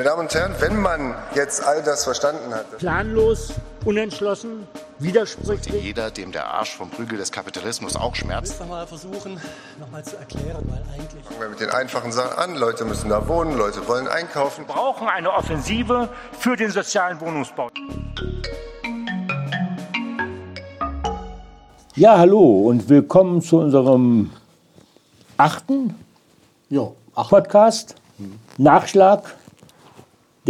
Meine Damen und Herren, wenn man jetzt all das verstanden hat. Planlos, unentschlossen, widersprüchlich. Jeder, dem der Arsch vom Prügel des Kapitalismus auch schmerzt. Ich will mal versuchen, nochmal zu erklären, weil eigentlich. Fangen wir mit den einfachen Sachen an. Leute müssen da wohnen, Leute wollen einkaufen. Wir brauchen eine Offensive für den sozialen Wohnungsbau. Ja, hallo und willkommen zu unserem achten Jo, ach, Podcast. Nachschlag.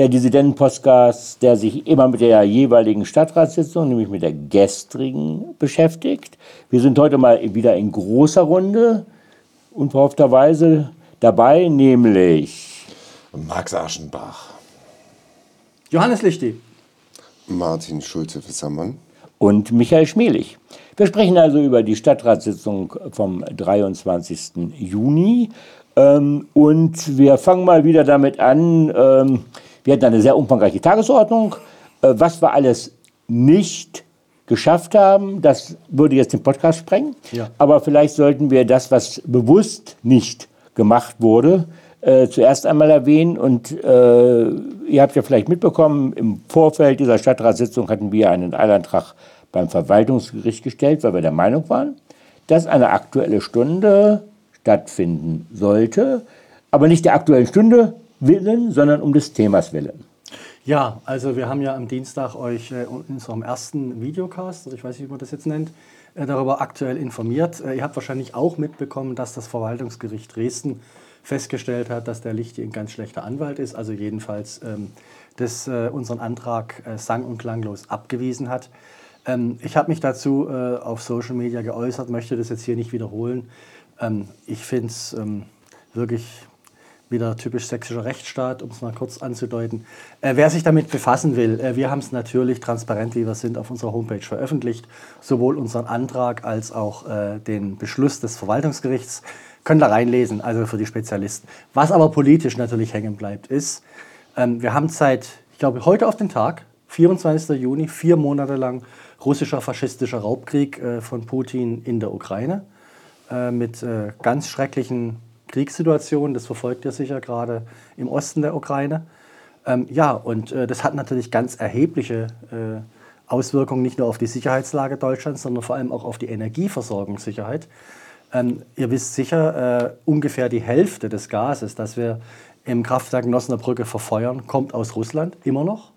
Der Dissidenten-Podcast, der sich immer mit der jeweiligen Stadtratssitzung, nämlich mit der gestrigen, beschäftigt. Wir sind heute mal wieder in großer Runde, unverhoffterweise dabei, nämlich Max Aschenbach. Johannes Lichti. Martin Schulze-Fissermann. und Michael Schmelig. Wir sprechen also über die Stadtratssitzung vom 23. Juni. Ähm, und wir fangen mal wieder damit an. Ähm, wir hatten eine sehr umfangreiche Tagesordnung. Äh, was wir alles nicht geschafft haben, das würde jetzt den Podcast sprengen. Ja. Aber vielleicht sollten wir das, was bewusst nicht gemacht wurde, äh, zuerst einmal erwähnen. Und äh, ihr habt ja vielleicht mitbekommen, im Vorfeld dieser Stadtratssitzung hatten wir einen Eilantrag beim Verwaltungsgericht gestellt, weil wir der Meinung waren, dass eine aktuelle Stunde stattfinden sollte, aber nicht der aktuellen Stunde willen, sondern um des Themas willen. Ja, also wir haben ja am Dienstag euch äh, in unserem ersten Videocast, also ich weiß nicht, wie man das jetzt nennt, äh, darüber aktuell informiert. Äh, ihr habt wahrscheinlich auch mitbekommen, dass das Verwaltungsgericht Dresden festgestellt hat, dass der Lichti ein ganz schlechter Anwalt ist, also jedenfalls ähm, das, unseren Antrag sang- und klanglos abgewiesen hat. Ähm, ich habe mich dazu auf Social Media geäußert, möchte das jetzt hier nicht wiederholen. Ähm, ich finde es ähm, wirklich wieder typisch sächsischer Rechtsstaat, um es mal kurz anzudeuten. Äh, wer sich damit befassen will, äh, wir haben es natürlich transparent, wie wir sind, auf unserer Homepage veröffentlicht. Sowohl unseren Antrag als auch äh, den Beschluss des Verwaltungsgerichts. Könnt ihr reinlesen, also für die Spezialisten. Was aber politisch natürlich hängen bleibt, ist, ähm, wir haben seit, ich glaube, heute auf den Tag, 24. Juni, vier Monate lang russischer faschistischer Raubkrieg äh, von Putin in der Ukraine äh, mit äh, ganz schrecklichen Kriegssituationen. Das verfolgt ihr sicher gerade im Osten der Ukraine. Ähm, ja, und äh, das hat natürlich ganz erhebliche äh, Auswirkungen nicht nur auf die Sicherheitslage Deutschlands, sondern vor allem auch auf die Energieversorgungssicherheit. Ähm, ihr wisst sicher, äh, ungefähr die Hälfte des Gases, das wir im Kraftwerk Nosnabrücke verfeuern, kommt aus Russland, immer noch.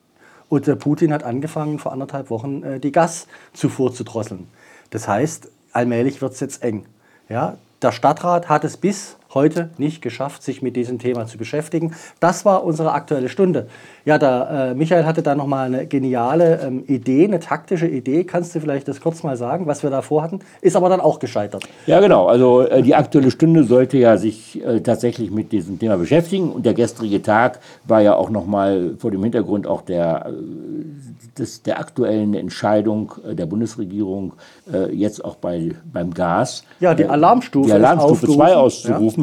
Und äh, Putin hat angefangen, vor anderthalb Wochen äh, die Gaszufuhr zu drosseln. Das heißt, allmählich wird es jetzt eng. Ja, der Stadtrat hat es bis heute nicht geschafft, sich mit diesem Thema zu beschäftigen. Das war unsere aktuelle Stunde. Ja, der äh, Michael hatte da nochmal eine geniale ähm, Idee, eine taktische Idee. Kannst du vielleicht das kurz mal sagen, was wir da vorhatten? Ist aber dann auch gescheitert. Ja, genau. Also äh, die aktuelle Stunde sollte ja sich äh, tatsächlich mit diesem Thema beschäftigen. Und der gestrige Tag war ja auch nochmal vor dem Hintergrund auch der, äh, des, der aktuellen Entscheidung äh, der Bundesregierung, äh, jetzt auch bei, beim Gas. Ja, die Alarmstufe Die Alarmstufe 2 aufgerufen. auszurufen, ja.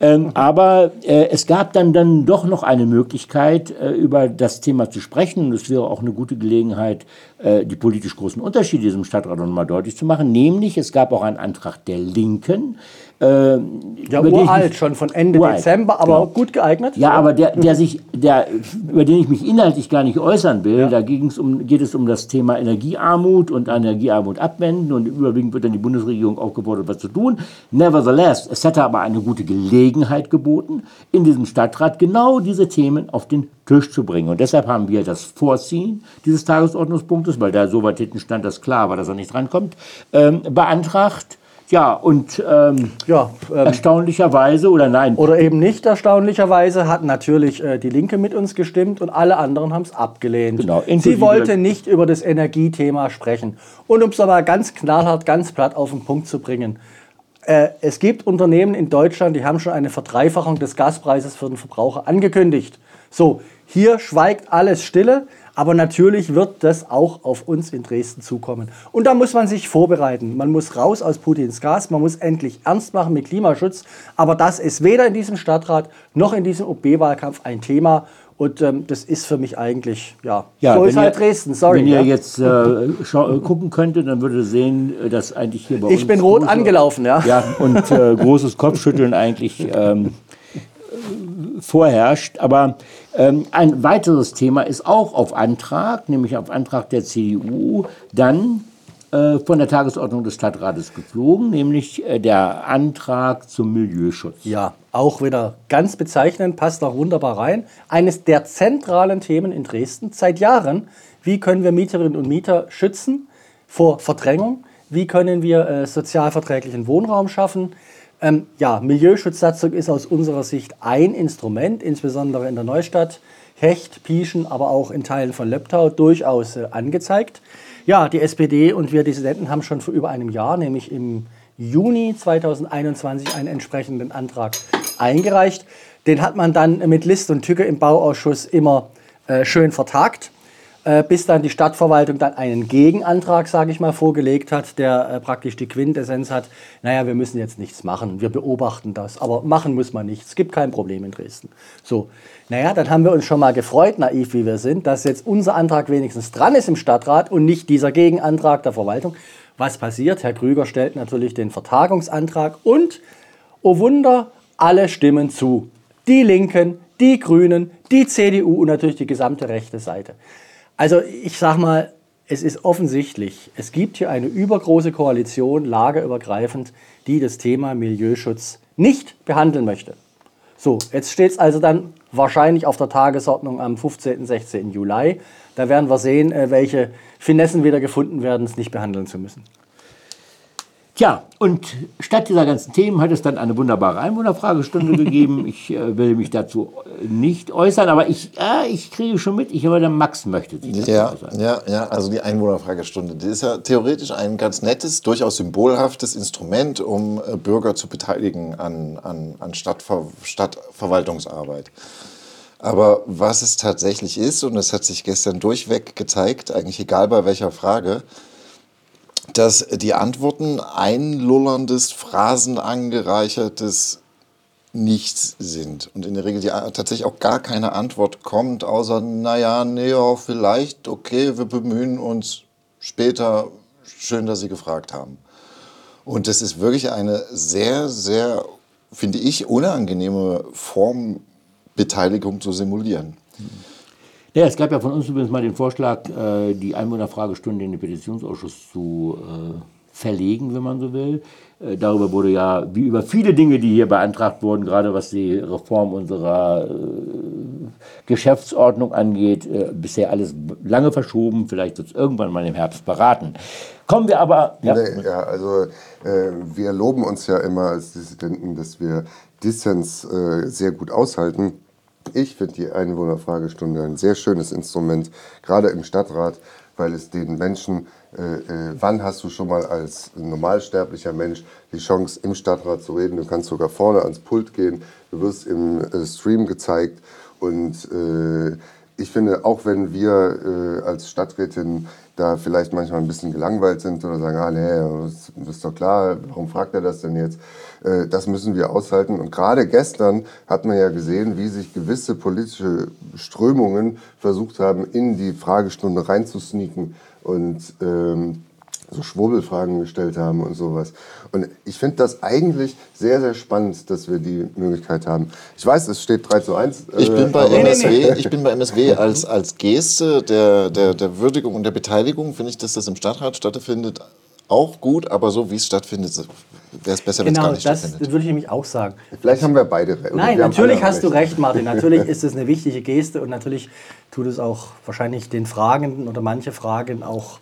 Ähm, aber äh, es gab dann, dann doch noch eine Möglichkeit, äh, über das Thema zu sprechen. Und es wäre auch eine gute Gelegenheit, äh, die politisch großen Unterschiede in diesem Stadtrat noch mal deutlich zu machen. Nämlich, es gab auch einen Antrag der Linken. Äh, Ja, uralt, mich- schon von Ende Uralt, Dezember, aber genau. gut geeignet. ja, aber der, der sich, der, über den ich mich inhaltlich gar nicht äußern will, da ging's um, geht es um das Thema Energiearmut und Energiearmut abwenden und überwiegend wird dann die Bundesregierung aufgefordert, was zu tun. Nevertheless, es hätte aber eine gute Gelegenheit geboten, in diesem Stadtrat genau diese Themen auf den Tisch zu bringen. Und deshalb haben wir das Vorziehen dieses Tagesordnungspunktes, weil da so weit hinten stand, dass klar war, dass er nicht drankommt, ähm, beantragt. Ja, und ähm, Ja, ähm, erstaunlicherweise, oder nein, Oder eben nicht, erstaunlicherweise hat natürlich äh, die Linke mit uns gestimmt und alle anderen haben es abgelehnt. Genau, Sie wollte nicht über das Energiethema sprechen. Und um es aber ganz knallhart, ganz platt auf den Punkt zu bringen. Äh, es gibt Unternehmen in Deutschland, die haben schon eine Verdreifachung des Gaspreises für den Verbraucher angekündigt. So, hier schweigt alles stille, aber natürlich wird das auch auf uns in Dresden zukommen. Und da muss man sich vorbereiten. Man muss raus aus Putins Gas, man muss endlich ernst machen mit Klimaschutz. Aber das ist weder in diesem Stadtrat noch in diesem OB-Wahlkampf ein Thema. Und ähm, das ist für mich eigentlich, ja, Ja, so ist halt ihr- Dresden, sorry. Wenn ihr ja. jetzt äh, äh, gucken könntet, dann würdet ihr sehen, äh, dass eigentlich hier bei uns. ich bin rot große- angelaufen, ja. Ja, und äh, großes Kopfschütteln eigentlich ähm, vorherrscht. Aber ähm, ein weiteres Thema ist auch auf Antrag, nämlich auf Antrag der CDU, dann äh, von der Tagesordnung des Stadtrates geflogen, nämlich äh, der Antrag zum Milieuschutz. Ja, auch wieder ganz bezeichnend, passt auch wunderbar rein. Eines der zentralen Themen in Dresden seit Jahren. Wie können wir Mieterinnen und Mieter schützen vor Verdrängung? Wie können wir äh, sozialverträglichen Wohnraum schaffen? Ähm, ja, Milieuschutzsatzung ist aus unserer Sicht ein Instrument, insbesondere in der Neustadt, Hecht, Pieschen, aber auch in Teilen von Leptau durchaus äh, angezeigt. Ja, die SPD und wir Dissidenten haben schon vor über einem Jahr, nämlich im Juni 2021, einen entsprechenden Antrag eingereicht. Den hat man dann mit List und Tücke im Bauausschuss immer äh, schön vertagt. Äh, bis dann die Stadtverwaltung dann einen Gegenantrag, sage ich mal, vorgelegt hat, der äh, praktisch die Quintessenz hat, naja, wir müssen jetzt nichts machen, wir beobachten das, aber machen muss man nichts, es gibt kein Problem in Dresden. So, naja, dann haben wir uns schon mal gefreut, naiv wie wir sind, dass jetzt unser Antrag wenigstens dran ist im Stadtrat und nicht dieser Gegenantrag der Verwaltung. Was passiert? Herr Krüger stellt natürlich den Vertagungsantrag und, oh Wunder, alle stimmen zu. Die Linken, die Grünen, die CDU und natürlich die gesamte rechte Seite. Also ich sage mal, es ist offensichtlich, es gibt hier eine übergroße Koalition, lagerübergreifend, die das Thema Milieuschutz nicht behandeln möchte. So, jetzt steht es also dann wahrscheinlich auf der Tagesordnung am 15. 16. Juli. Da werden wir sehen, äh, welche Finessen wieder gefunden werden, es nicht behandeln zu müssen. Tja, und statt dieser ganzen Themen hat es dann eine wunderbare Einwohnerfragestunde gegeben. Ich äh, will mich dazu äh, nicht äußern, aber ich, äh, ich kriege schon mit, ich höre, der Max möchte sich dazu Ja, äußern. ja, ja, also die Einwohnerfragestunde, die ist ja theoretisch ein ganz nettes, durchaus symbolhaftes Instrument, um äh, Bürger zu beteiligen an, an, an Stadtver Stadtverwaltungsarbeit. Aber was es tatsächlich ist, und es hat sich gestern durchweg gezeigt, eigentlich egal bei welcher Frage, dass die Antworten einlullerndes, phrasenangereichertes Nichts sind. Und in der Regel die, tatsächlich auch gar keine Antwort kommt, außer, naja, nee, vielleicht, okay, wir bemühen uns später. Schön, dass Sie gefragt haben. Und das ist wirklich eine sehr, sehr, finde ich, unangenehme Form, Beteiligung zu simulieren. Ja, es gab ja von uns übrigens mal den Vorschlag, äh, die Einwohnerfragestunde in den Petitionsausschuss zu äh, verlegen, wenn man so will. Äh, darüber wurde ja, wie über viele Dinge, die hier beantragt wurden, gerade was die Reform unserer Geschäftsordnung angeht, bisher alles lange verschoben. Vielleicht wird es irgendwann mal im Herbst beraten. Kommen wir aber. Ja, ja, also äh, wir loben uns ja immer als Dissidenten, dass wir Dissens äh, sehr gut aushalten. Ich finde die Einwohnerfragestunde ein sehr schönes Instrument, gerade im Stadtrat, weil es den Menschen, äh, äh, wann hast du schon mal als normalsterblicher Mensch die Chance, im Stadtrat zu reden? Du kannst sogar vorne ans Pult gehen, du wirst im äh, Stream gezeigt und äh, ich finde, auch wenn wir äh, als Stadträtin da vielleicht manchmal ein bisschen gelangweilt sind oder sagen, ah nee, das, ist doch klar, warum fragt er das denn jetzt? Äh, das müssen wir aushalten. Und gerade gestern hat man ja gesehen, wie sich gewisse politische Strömungen versucht haben, in die Fragestunde reinzusneaken und ähm, so Schwurbelfragen gestellt haben und sowas. Und ich finde das eigentlich sehr, sehr spannend, dass wir die Möglichkeit haben. Ich weiß, es steht 3 zu 1. Ich äh, bin bei MSW, ich bin bei MSW als, als Geste der, der, der Würdigung und der Beteiligung, finde ich, dass das im Stadtrat stattfindet, auch gut, aber so wie es stattfindet, wäre es besser, wenn es Genau, gar nicht das stattfindet. würde ich nämlich auch sagen. Vielleicht haben wir beide recht. Nein, natürlich hast du recht, Martin. Natürlich ist es eine wichtige Geste und natürlich tut es auch wahrscheinlich den Fragenden oder manche Fragen auch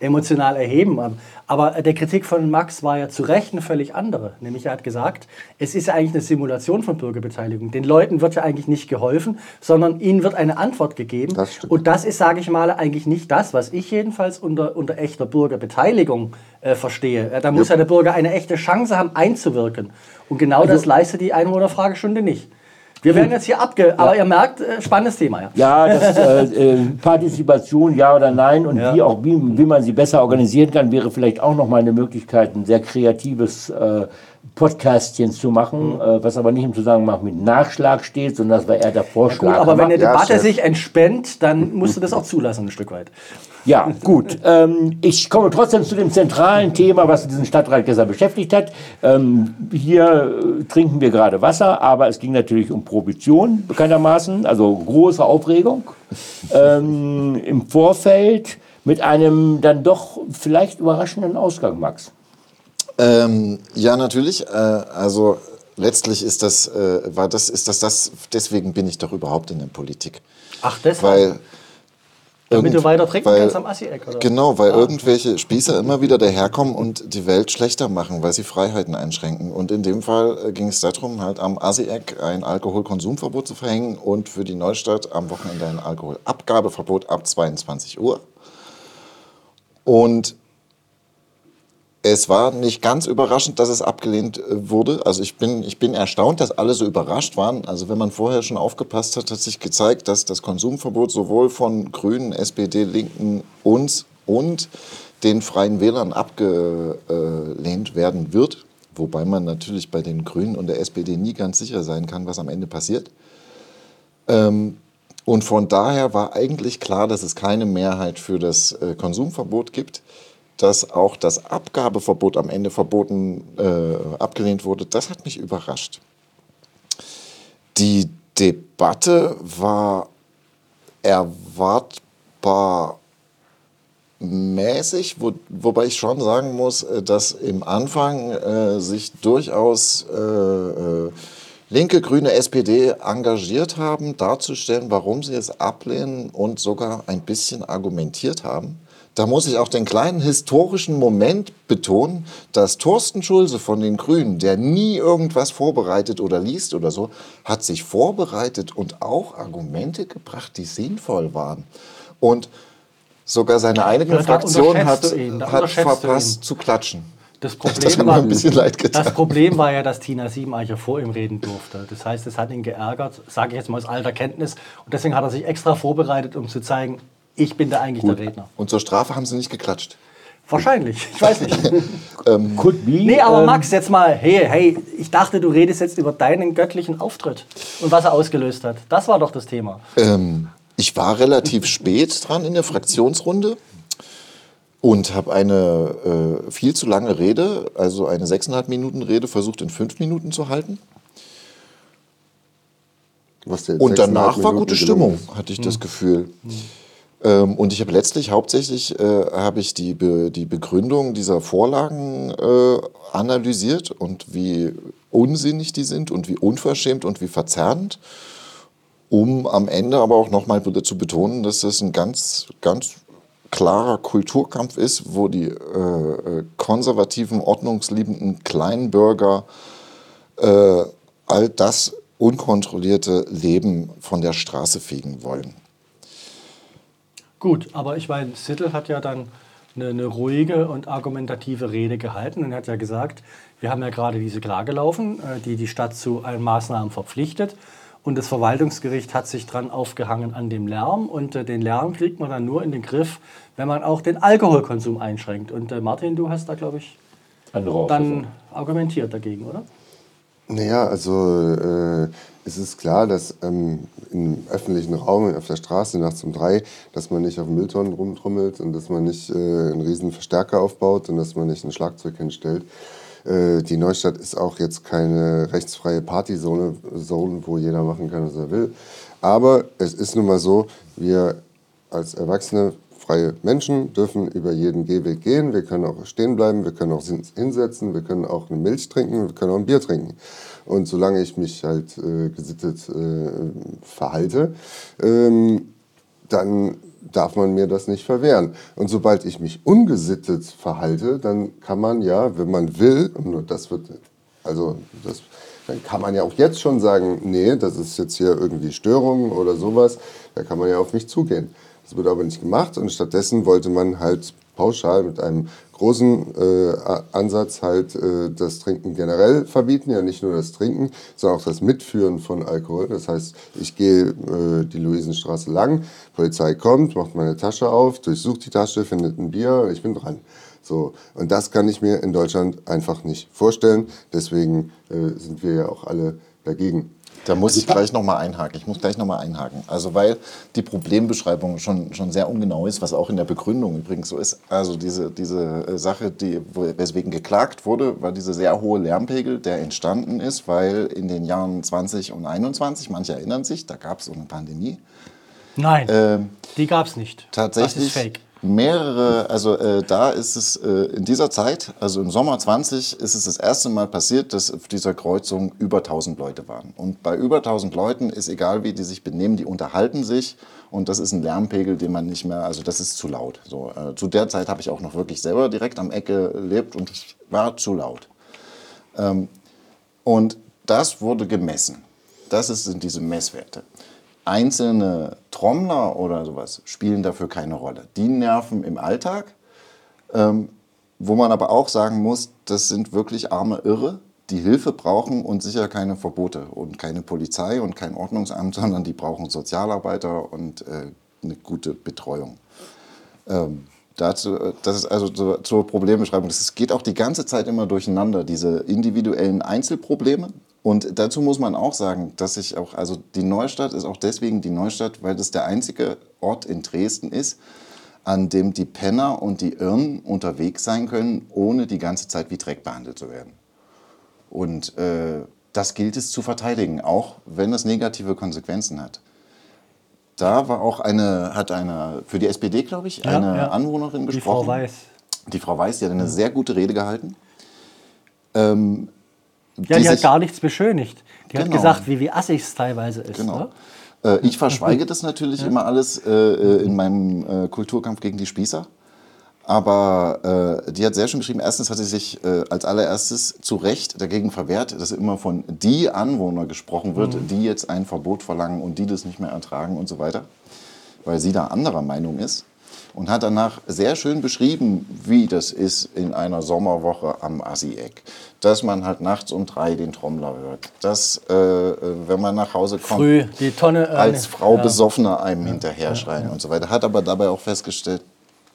emotional erheben. Aber der Kritik von Max war ja zu Recht eine völlig andere. Nämlich er hat gesagt, es ist ja eigentlich eine Simulation von Bürgerbeteiligung. Den Leuten wird ja eigentlich nicht geholfen, sondern ihnen wird eine Antwort gegeben. Das. Und das ist, sage ich mal, eigentlich nicht das, was ich jedenfalls unter, unter echter Bürgerbeteiligung äh, verstehe. Da muss ja der Bürger eine echte Chance haben, einzuwirken. Und genau Also das leistet die Einwohnerfragestunde nicht. Wir werden jetzt hier abge... Aber ihr merkt, äh, spannendes Thema, ja. Ja, das, äh, äh, Partizipation, ja oder nein und Ja. wie auch wie, wie man sie besser organisieren kann, wäre vielleicht auch noch mal eine Möglichkeit, ein sehr kreatives äh, Podcastchen zu machen, äh, was aber nicht im Zusammenhang mit Nachschlag steht, sondern das war eher der Vorschlag. Gut, aber wenn eine Ja, Debatte Chef. sich entspannt, dann musst du das auch zulassen, ein Stück weit. Ja, gut. Ähm, ich komme trotzdem zu dem zentralen Thema, was diesen Stadtrat gestern beschäftigt hat. Ähm, hier äh, trinken wir gerade Wasser, aber es ging natürlich um Prohibition bekanntermaßen, also große Aufregung ähm, im Vorfeld mit einem dann doch vielleicht überraschenden Ausgang, Max. Ähm, ja, natürlich. Äh, also letztlich ist das, äh, war das, ist das das, deswegen bin ich doch überhaupt in der Politik. Ach, deshalb? Weil Damit du weiter trinken weil- kannst am Assi-Eck, oder? Genau, weil irgendwelche Spießer immer wieder daherkommen und die Welt schlechter machen, weil sie Freiheiten einschränken. Und in dem Fall äh, ging es darum, halt am Asi-Eck ein Alkoholkonsumverbot zu verhängen und für die Neustadt am Wochenende ein Alkoholabgabeverbot ab 22 Uhr. Und es war nicht ganz überraschend, dass es abgelehnt äh, wurde. Also ich bin, ich bin erstaunt, dass alle so überrascht waren. Also wenn man vorher schon aufgepasst hat, hat sich gezeigt, dass das Konsumverbot sowohl von Grünen, SPD, Linken, uns und den Freien Wählern abgelehnt werden wird. Wobei man natürlich bei den Grünen und der SPD nie ganz sicher sein kann, was am Ende passiert. Ähm, und von daher war eigentlich klar, dass es keine Mehrheit für das äh, Konsumverbot gibt. Dass auch das Abgabeverbot am Ende verboten, äh, abgelehnt wurde, das hat mich überrascht. Die Debatte war erwartbar mäßig, wo, wobei ich schon sagen muss, äh, dass im Anfang äh, sich durchaus äh, äh, linke, grüne, SPD engagiert haben, darzustellen, warum sie es ablehnen und sogar ein bisschen argumentiert haben. Da muss ich auch den kleinen historischen Moment betonen, dass Thorsten Schulze von den Grünen, der nie irgendwas vorbereitet oder liest oder so, hat sich vorbereitet und auch Argumente gebracht, die sinnvoll waren. Und sogar seine eigene Ja, Fraktion hat, ihn, hat verpasst zu klatschen. Das Problem, war, das Problem war ja, dass Tina Siebeneicher vor ihm reden durfte. Das heißt, es hat ihn geärgert, sage ich jetzt mal aus alter Kenntnis. Und deswegen hat er sich extra vorbereitet, um zu zeigen, ich bin da eigentlich der Redner. Und zur Strafe haben sie nicht geklatscht. Wahrscheinlich, ich weiß nicht. Could be. Nee, aber ähm, Max, jetzt mal, hey, hey, ich dachte, du redest jetzt über deinen göttlichen Auftritt und was er ausgelöst hat. Das war doch das Thema. Ähm, ich war relativ spät dran in der Fraktionsrunde und habe eine äh, viel zu lange Rede, also eine sechseinhalb Minuten Rede, versucht in fünf Minuten zu halten. Und danach war gute Stimmung, hatte ich das Gefühl. Ähm, und ich habe letztlich hauptsächlich äh, habe ich die, Be die Begründung dieser Vorlagen äh, analysiert und wie unsinnig die sind und wie unverschämt und wie verzerrend, um am Ende aber auch nochmal zu betonen, dass das ein ganz, ganz klarer Kulturkampf ist, wo die äh, äh, konservativen, ordnungsliebenden Kleinbürger äh, all das unkontrollierte Leben von der Straße fegen wollen. Gut, aber ich meine, Sittel hat ja dann eine, eine ruhige und argumentative Rede gehalten und hat ja gesagt, wir haben ja gerade diese Klage laufen, äh, die die Stadt zu allen Maßnahmen verpflichtet. Und das Verwaltungsgericht hat sich dran aufgehangen an dem Lärm. Und äh, den Lärm kriegt man dann nur in den Griff, wenn man auch den Alkoholkonsum einschränkt. Und äh, Martin, du hast da, glaube ich, dann argumentiert dagegen, oder? Naja, also äh, es ist klar, dass ähm, im öffentlichen Raum, auf der Straße nachts um drei, dass man nicht auf Mülltonnen rumtrommelt und dass man nicht äh, einen riesen Verstärker aufbaut und dass man nicht ein Schlagzeug hinstellt. Äh, die Neustadt ist auch jetzt keine rechtsfreie Partyzone, Zone, wo jeder machen kann, was er will. Aber es ist nun mal so, wir als Erwachsene freie Menschen dürfen über jeden Gehweg gehen. Wir können auch stehen bleiben, wir können auch hin- hinsetzen, wir können auch eine Milch trinken, wir können auch ein Bier trinken. Und solange ich mich halt äh, gesittet äh, verhalte, ähm, dann darf man mir das nicht verwehren. Und sobald ich mich ungesittet verhalte, dann kann man ja, wenn man will, und das wird, also das, dann kann man ja auch jetzt schon sagen, nee, das ist jetzt hier irgendwie Störung oder sowas, da kann man ja auf mich zugehen. Wird aber nicht gemacht und stattdessen wollte man halt pauschal mit einem großen äh, Ansatz halt äh, das Trinken generell verbieten, ja nicht nur das Trinken, sondern auch das Mitführen von Alkohol. Das heißt, ich gehe äh, die Luisenstraße lang, Polizei kommt, macht meine Tasche auf, durchsucht die Tasche, findet ein Bier, ich bin dran. So, und das kann ich mir in Deutschland einfach nicht vorstellen. Deswegen äh, sind wir ja auch alle dagegen. Da muss ich gleich nochmal einhaken. Ich muss gleich nochmal einhaken. Also weil die Problembeschreibung schon, schon sehr ungenau ist, was auch in der Begründung übrigens so ist. Also diese, diese äh, Sache, die, weswegen geklagt wurde, war dieser sehr hohe Lärmpegel, der entstanden ist, weil in den Jahren 20 und 21, manche erinnern sich, da gab es so eine Pandemie, Nein, ähm, die gab es nicht. tatsächlich Das ist fake. Mehrere, also äh, da ist es äh, in dieser Zeit, also im Sommer 20, ist es das erste Mal passiert, dass auf dieser Kreuzung über 1000 Leute waren. Und bei über 1000 Leuten ist egal, wie die sich benehmen, die unterhalten sich und das ist ein Lärmpegel, den man nicht mehr, also das ist zu laut. So, äh, zu der Zeit habe ich auch noch wirklich selber direkt am Ecke gelebt und es war zu laut. Ähm, und das wurde gemessen. Das sind diese Messwerte. Einzelne Trommler oder sowas spielen dafür keine Rolle. Die nerven im Alltag, ähm, wo man aber auch sagen muss, das sind wirklich arme Irre, die Hilfe brauchen und sicher keine Verbote und keine Polizei und kein Ordnungsamt, sondern die brauchen Sozialarbeiter und äh, eine gute Betreuung. Ähm, dazu, äh, das ist also zur, zur Problembeschreibung. Es geht auch die ganze Zeit immer durcheinander, diese individuellen Einzelprobleme. Und dazu muss man auch sagen, dass sich auch, also die Neustadt ist auch deswegen die Neustadt, weil das der einzige Ort in Dresden ist, an dem die Penner und die Irren unterwegs sein können, ohne die ganze Zeit wie Dreck behandelt zu werden. Und äh, das gilt es zu verteidigen, auch wenn es negative Konsequenzen hat. Da war auch eine, hat eine, für die SPD, glaube ich, Ja, eine ja. Anwohnerin Die gesprochen. Frau Weiß. Die Frau Weiß, die hat eine sehr gute Rede gehalten. Ähm, Ja, die, hat sich- gar nichts beschönigt. Die hat Genau. gesagt, wie, wie assig es teilweise ist. Genau. Ne? Äh, ich verschweige das natürlich immer alles äh, äh, in meinem äh, Kulturkampf gegen die Spießer. Aber äh, die hat sehr schön geschrieben, erstens hat sie sich äh, als allererstes zu Recht dagegen verwehrt, dass immer von die Anwohner gesprochen wird, Mhm. die jetzt ein Verbot verlangen und die das nicht mehr ertragen und so weiter, weil sie da anderer Meinung ist. Und hat danach sehr schön beschrieben, wie das ist in einer Sommerwoche am Assi-Eck. Dass man halt nachts um drei den Trommler hört. Dass, äh, äh, wenn man nach Hause kommt, Früh die Tonne. äh, als Frau ja. Besoffener einem hinterher schreien und so weiter. Hat aber dabei auch festgestellt,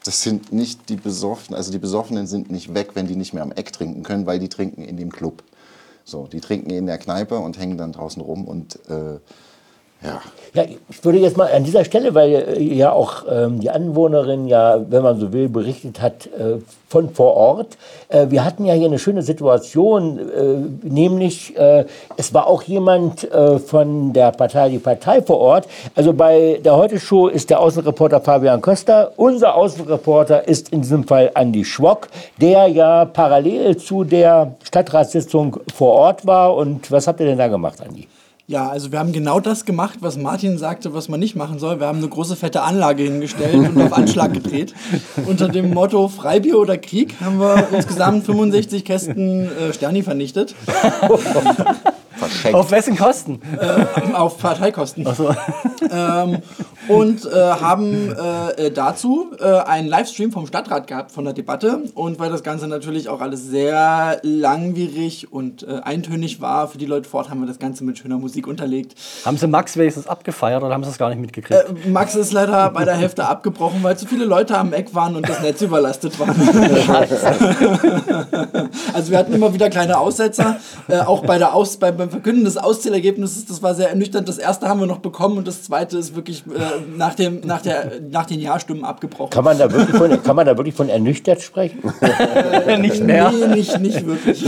das sind nicht die Besoffenen, also die Besoffenen sind nicht weg, wenn die nicht mehr am Eck trinken können, weil die trinken in dem Club. So, die trinken in der Kneipe und hängen dann draußen rum und äh, ja. Ja, ich würde jetzt mal an dieser Stelle, weil äh, ja auch ähm, die Anwohnerin ja, wenn man so will, berichtet hat äh, von vor Ort. Äh, wir hatten ja hier eine schöne Situation, äh, nämlich äh, es war auch jemand äh, von der Partei, die Partei vor Ort. Also bei der Heute-Show ist der Außenreporter Fabian Costa. Unser Außenreporter ist in diesem Fall Andi Schwock, der ja parallel zu der Stadtratssitzung vor Ort war. Und was habt ihr denn da gemacht, Andi? Ja, also wir haben genau das gemacht, was Martin sagte, was man nicht machen soll. Wir haben eine große fette Anlage hingestellt und auf Anschlag gedreht. Unter dem Motto Freibier oder Krieg haben wir insgesamt 65 Kästen äh, Sterni vernichtet. Verschenkt. Auf wessen Kosten? Äh, auf Parteikosten. ähm, und äh, haben äh, äh, dazu äh, einen Livestream vom Stadtrat gehabt von der Debatte. Und weil das Ganze natürlich auch alles sehr langwierig und äh, eintönig war für die Leute vor Ort, haben wir das Ganze mit schöner Musik unterlegt. Haben sie Max wenigstens abgefeiert oder haben sie es gar nicht mitgekriegt? Äh, Max ist leider bei der Hälfte abgebrochen, weil zu viele Leute am Eck waren und das Netz überlastet war. also wir hatten immer wieder kleine Aussetzer, auch bei der Aus, beim, Verkünden des Auszählergebnisses, das war sehr ernüchternd. Das erste haben wir noch bekommen und das zweite ist wirklich nach, dem, nach, der, nach den Ja-Stimmen abgebrochen. Kann man da wirklich von, kann man da wirklich von ernüchtert sprechen? nicht mehr. Nee, nicht, nicht wirklich.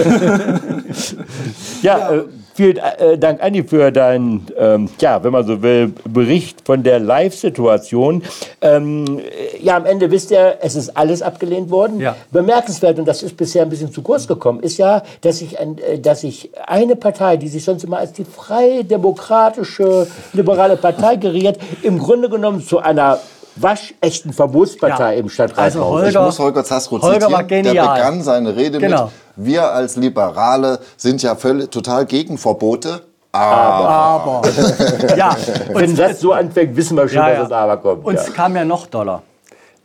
Ja, Äh, vielen äh, Dank, Andi, für deinen, ähm, ja, wenn man so will, Bericht von der Live-Situation. Ähm, äh, ja, am Ende wisst ihr, es ist alles abgelehnt worden. Ja. Bemerkenswert, und das ist bisher ein bisschen zu kurz gekommen, ist ja, dass sich, ein, äh, dass sich eine Partei, die sich sonst immer als die freie, demokratische, liberale Partei geriert, im Grunde genommen zu einer waschechten Verbotspartei Ja. im Stadtrat Also raus. Ich Holger- muss Holger Zasrow Holger zitieren. war genial. Der begann seine Rede Genau. mit, wir als Liberale sind ja völlig, total gegen Verbote. Aber. ja. Wenn das so anfängt, wissen wir schon, Ja, dass ja. es aber kommt. Und ja. es kam ja noch doller.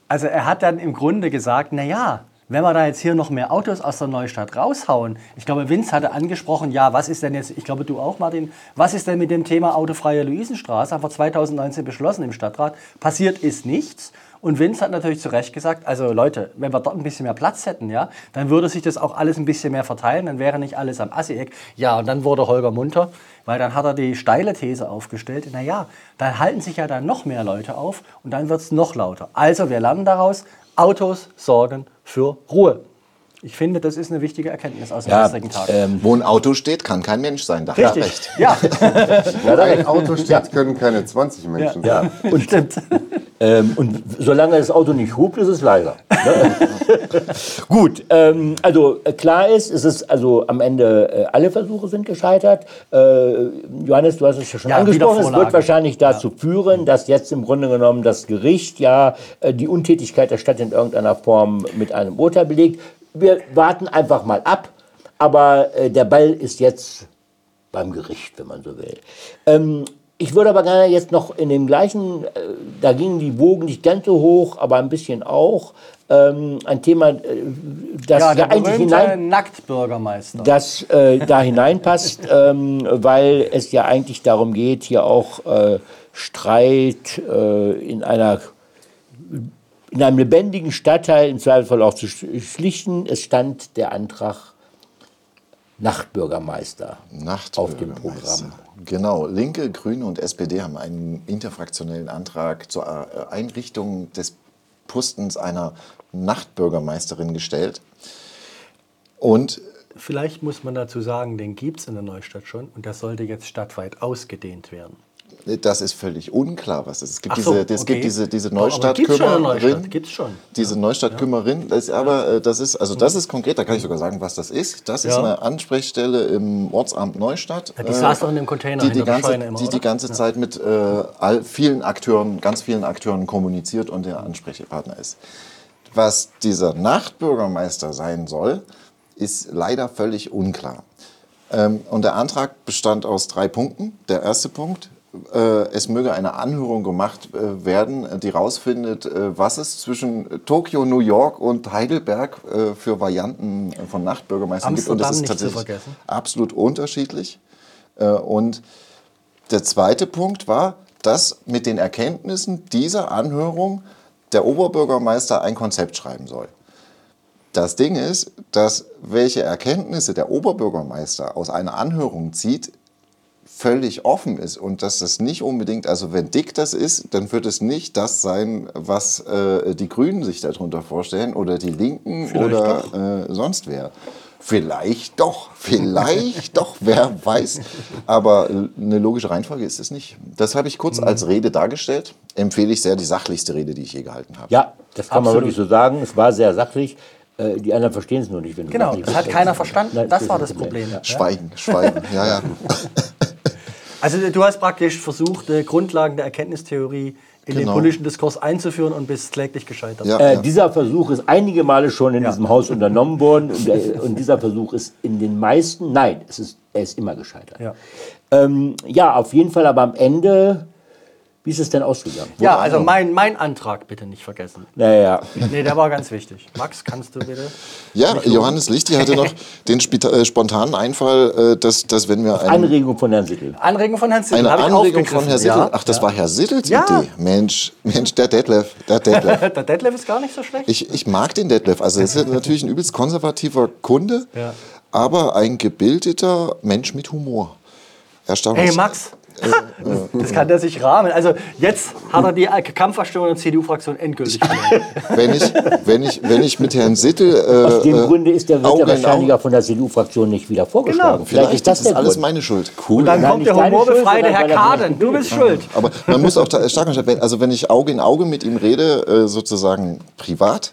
Also er hat dann im Grunde gesagt, na ja, wenn wir da jetzt hier noch mehr Autos aus der Neustadt raushauen. Ich glaube, Vince hatte angesprochen, ja, was ist denn jetzt, ich glaube du auch, Martin, was ist denn mit dem Thema autofreie Luisenstraße? Haben wir 2019 beschlossen im Stadtrat. Passiert ist nichts. Und Vince hat natürlich zu Recht gesagt, also Leute, wenn wir dort ein bisschen mehr Platz hätten, ja, dann würde sich das auch alles ein bisschen mehr verteilen, dann wäre nicht alles am Assi-Eck. Ja, und dann wurde Holger munter, weil dann hat er die steile These aufgestellt, naja, dann halten sich ja dann noch mehr Leute auf und dann wird es noch lauter. Also wir lernen daraus, Autos sorgen für Ruhe. Ich finde, das ist eine wichtige Erkenntnis aus dem Ja, gestrigen Tag. ähm, wo ein Auto steht, kann kein Mensch sein. Da hat er Richtig. recht. Ja, Wo ein Auto steht, können keine 20 Menschen sein. Und, stimmt. ähm, und solange das Auto nicht hupt, ist es leiser. Ne? Gut, ähm, also äh, klar ist, es ist also am Ende äh, alle Versuche sind gescheitert. Äh, Johannes, du hast es ja schon Ja, angesprochen. Es wird wahrscheinlich dazu führen, dass jetzt im Grunde genommen das Gericht ja äh, die Untätigkeit der Stadt in irgendeiner Form mit einem Urteil belegt. Wir warten einfach mal ab, aber äh, der Ball ist jetzt beim Gericht, wenn man so will. Ähm, ich würde aber gerne jetzt noch in dem gleichen, äh, da gingen die Wogen nicht ganz so hoch, aber ein bisschen auch, ähm, ein Thema, äh, das Ja, der eigentlich berühmte hinein, Nacktbürgermeister. das äh, da hineinpasst, ähm, weil es ja eigentlich darum geht, hier auch äh, Streit äh, in einer in einem lebendigen Stadtteil im Zweifelsfall auch zu sch- schlichten. Es stand der Antrag Nachtbürgermeister auf dem Nachtbürgermeister. Programm. Genau, Linke, Grüne und SPD haben einen interfraktionellen Antrag zur äh, Einrichtung des Postens einer Nachtbürgermeisterin gestellt. Und Vielleicht muss man dazu sagen, den gibt es in der Neustadt schon und der sollte jetzt stadtweit ausgedehnt werden. Das ist völlig unklar, was das ist. Es gibt so, diese, es okay. gibt diese, diese Neustadtkümmerin. Neustadt, gibt's schon. Diese Neustadtkümmerin, das ist aber, äh, das ist, also das ist konkret, da kann ich sogar sagen, was das ist. Das ist Ja. eine Ansprechstelle im Ortsamt Neustadt. Ja, die äh, saß doch in dem Container die die ganze, immer, die, die ganze Zeit mit äh, all, vielen Akteuren, ganz vielen Akteuren kommuniziert und der Ansprechpartner ist. Was dieser Nachtbürgermeister sein soll, ist leider völlig unklar. Ähm, und der Antrag bestand aus drei Punkten. Der erste Punkt, es möge eine Anhörung gemacht äh, werden, die herausfindet, äh, was es zwischen Tokio, New York und Heidelberg äh, für Varianten äh, von Nachtbürgermeistern gibt. Und das ist tatsächlich absolut unterschiedlich. Äh, und der zweite Punkt war, dass mit den Erkenntnissen dieser Anhörung der Oberbürgermeister ein Konzept schreiben soll. Das Ding ist, dass welche Erkenntnisse der Oberbürgermeister aus einer Anhörung zieht, völlig offen ist und dass das nicht unbedingt, also wenn dick das ist, dann wird es nicht das sein, was äh, die Grünen sich darunter vorstellen oder die Linken oder äh, sonst wer. Vielleicht doch, vielleicht doch, wer weiß. Aber eine logische Reihenfolge ist es nicht. Das habe ich kurz als Rede dargestellt. Empfehle ich sehr die sachlichste Rede, die ich je gehalten habe. Ja, das kann man Absolut. wirklich so sagen. Es war sehr sachlich. Äh, Die anderen verstehen es nur nicht. Wenn du Genau, das hat keiner verstanden. Nein, Das war das Problem. Schweigen, schweigen, ja, ja. Also du hast praktisch versucht, äh, Grundlagen der Erkenntnistheorie in den Genau. politischen Diskurs einzuführen und bist kläglich gescheitert. Ja. Äh, dieser Versuch ist einige Male schon in Ja. diesem Haus unternommen worden und, der, und dieser Versuch ist in den meisten, nein, es ist, er ist immer gescheitert. Ja. Ähm, ja, auf jeden Fall, aber am Ende, wie ist es denn ausgegangen? Ja, also mein, mein Antrag bitte nicht vergessen. Naja, Nee, der war ganz wichtig. Max, kannst du bitte? Ja, Johannes Lichti hatte noch den äh, spontanen Einfall, äh, dass, dass wenn wir ein, Anregung von Herrn Sittel. Anregung von Herrn Sittel. eine Anregung von. Herrn Sittel, Ja, ach, das ja. war Herr Sittels Ja. Idee. Mensch, Mensch, der Detlef, der Detlef. Der Detlef ist gar nicht so schlecht. Ich, ich mag den Detlef. Also, er ist natürlich ein übelst konservativer Kunde, Ja. aber ein gebildeter Mensch mit Humor. Erstaunlich. Hey Max, das kann der sich rahmen. Also jetzt hat er die Kampfverstimmung der CDU-Fraktion endgültig verloren. Wenn ich, wenn ich, wenn ich mit Herrn Sittel. Äh, Aus dem äh, Grunde ist der, wird Auge in wahrscheinlich auch von der CDU-Fraktion nicht wieder vorgeschlagen. Genau. Vielleicht, ist das das ist alles Grund. meine Schuld. Cool. Dann Nein, kommt der humorbefreite Herr er- Kaden. Du bist schuld. Aber man muss auch da stark also wenn ich Auge in Auge mit ihm rede, äh, sozusagen privat,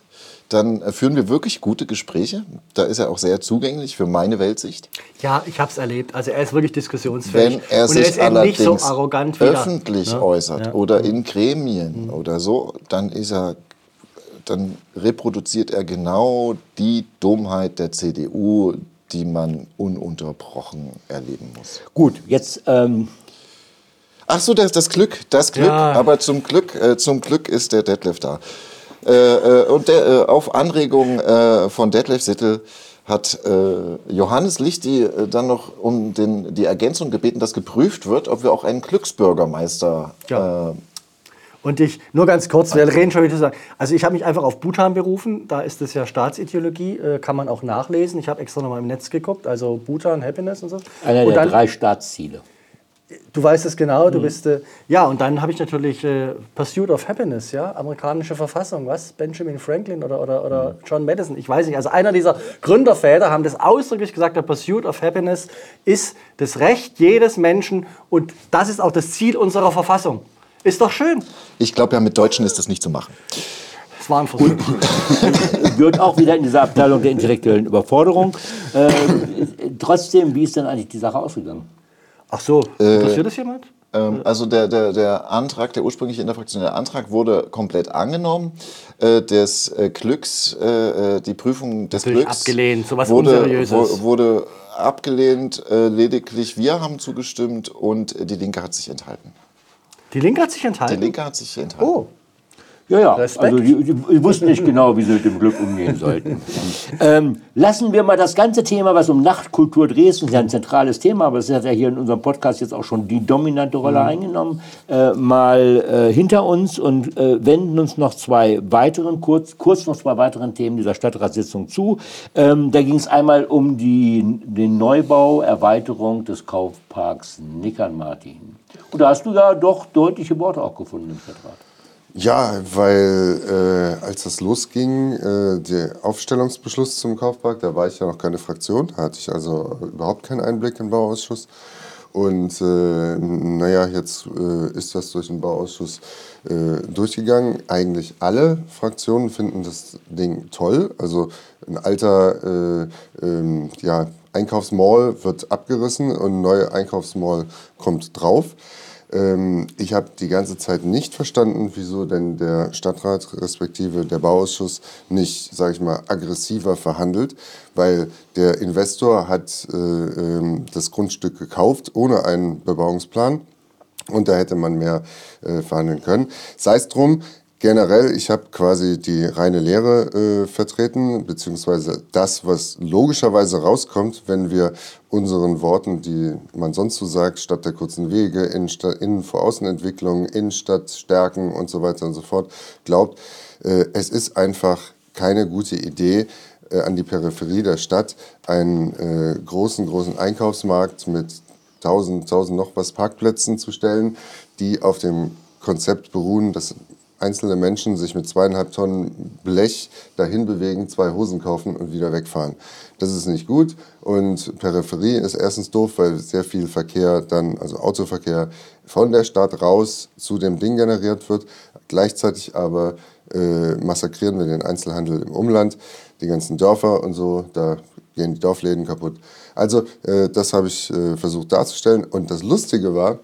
dann äh, führen wir wirklich gute Gespräche. Da ist er auch sehr zugänglich für meine Weltsicht. Ja, ich habe es erlebt. Also er ist wirklich diskussionsfähig. Wenn er Und er sich ist eben nicht so allerdings arrogant wie der- öffentlich ne? äußert Ja. Mhm. oder in Gremien oder so, dann ist er, dann reproduziert er genau die Dummheit der CDU, die man ununterbrochen erleben muss. Gut, jetzt ähm, Ach so, das, das Glück, das Glück. Ja. Aber zum Glück, äh, zum Glück ist der Detlef da. Äh, äh, und der, äh, auf Anregung äh, von Detlef Sittel hat äh, Johannes Lichti äh, dann noch um den, die Ergänzung gebeten, dass geprüft wird, ob wir auch einen Glücksbürgermeister Ja. äh, Und ich, nur ganz kurz, wir reden schon wieder sagen. Also ich habe mich einfach auf Bhutan berufen, da ist es ja Staatsideologie, äh, kann man auch nachlesen. Ich habe extra nochmal im Netz geguckt, also Bhutan, Happiness und so. Einer und der dann, drei Staatsziele. Du weißt es genau, Mhm. du bist, äh, ja, und dann habe ich natürlich äh, Pursuit of Happiness, ja, amerikanische Verfassung, was? Benjamin Franklin oder, oder, Mhm. oder John Madison, ich weiß nicht. Also einer dieser Gründerväter haben das ausdrücklich gesagt, der Pursuit of Happiness ist das Recht jedes Menschen und das ist auch das Ziel unserer Verfassung. Ist doch schön. Ich glaube ja, mit Deutschen ist das nicht zu machen. Das war ein Versuch. Gehört auch wieder in diese Abteilung der intellektuellen Überforderung. Ähm, trotzdem, wie ist denn eigentlich die Sache ausgegangen? Ach so, interessiert das jemand? Ähm, also der, der, der Antrag, der ursprüngliche interfraktionelle Antrag wurde komplett angenommen. Äh, des äh, Glücks, äh, äh, die Prüfung des Natürlich Glücks abgelehnt, sowas wurde, wo- wurde abgelehnt. Äh, lediglich wir haben zugestimmt und äh, die Linke hat sich enthalten. Die Linke hat sich Die enthalten. Linke hat sich enthalten. Oh, Ja, ja, Respekt. also die, die, wussten nicht genau, wie sie mit dem Glück umgehen sollten. ähm, lassen wir mal das ganze Thema, was um Nachtkultur Dresden, ist ja ein zentrales Thema, aber es hat ja hier in unserem Podcast jetzt auch schon die dominante Rolle eingenommen, äh, mal äh, hinter uns und äh, wenden uns noch zwei weiteren, kurz, kurz noch zwei weiteren Themen dieser Stadtratssitzung zu. Ähm, da ging es einmal um die, den Neubau, Erweiterung des Kaufparks Nickern-Martin. Und da hast du ja doch deutliche Worte auch gefunden im Stadtrat. Ja, weil äh, als das losging, äh, der Aufstellungsbeschluss zum Kaufpark, da war ich ja noch keine Fraktion, da hatte ich also überhaupt keinen Einblick im Bauausschuss. Und äh, naja, jetzt äh, ist das durch den Bauausschuss äh, durchgegangen. Eigentlich alle Fraktionen finden das Ding toll. Also ein alter äh, ähm, ja, Einkaufsmall wird abgerissen und ein neuer Einkaufsmall kommt drauf. Ähm, ich habe die ganze Zeit nicht verstanden, wieso denn der Stadtrat respektive der Bauausschuss nicht, sage ich mal, aggressiver verhandelt, weil der Investor hat äh, ähm, das Grundstück gekauft ohne einen Bebauungsplan und da hätte man mehr äh, verhandeln können. Sei es drum, generell, ich habe quasi die reine Lehre äh, vertreten, beziehungsweise das, was logischerweise rauskommt, wenn wir unseren Worten, die man sonst so sagt, statt der kurzen Wege, Innenstadt, Innen- vor Außenentwicklung, Innenstadt stärken und so weiter und so fort, glaubt, äh, es ist einfach keine gute Idee, äh, an die Peripherie der Stadt einen äh, großen, großen Einkaufsmarkt mit 1000, 1000 noch was Parkplätzen zu stellen, die auf dem Konzept beruhen, dass einzelne Menschen sich mit zweieinhalb Tonnen Blech dahin bewegen, zwei Hosen kaufen und wieder wegfahren. Das ist nicht gut und Peripherie ist erstens doof, weil sehr viel Verkehr dann, also Autoverkehr von der Stadt raus zu dem Ding generiert wird. Gleichzeitig aber äh, massakrieren wir den Einzelhandel im Umland, die ganzen Dörfer und so, da gehen die Dorfläden kaputt. Also äh, das habe ich äh, versucht darzustellen und das Lustige war,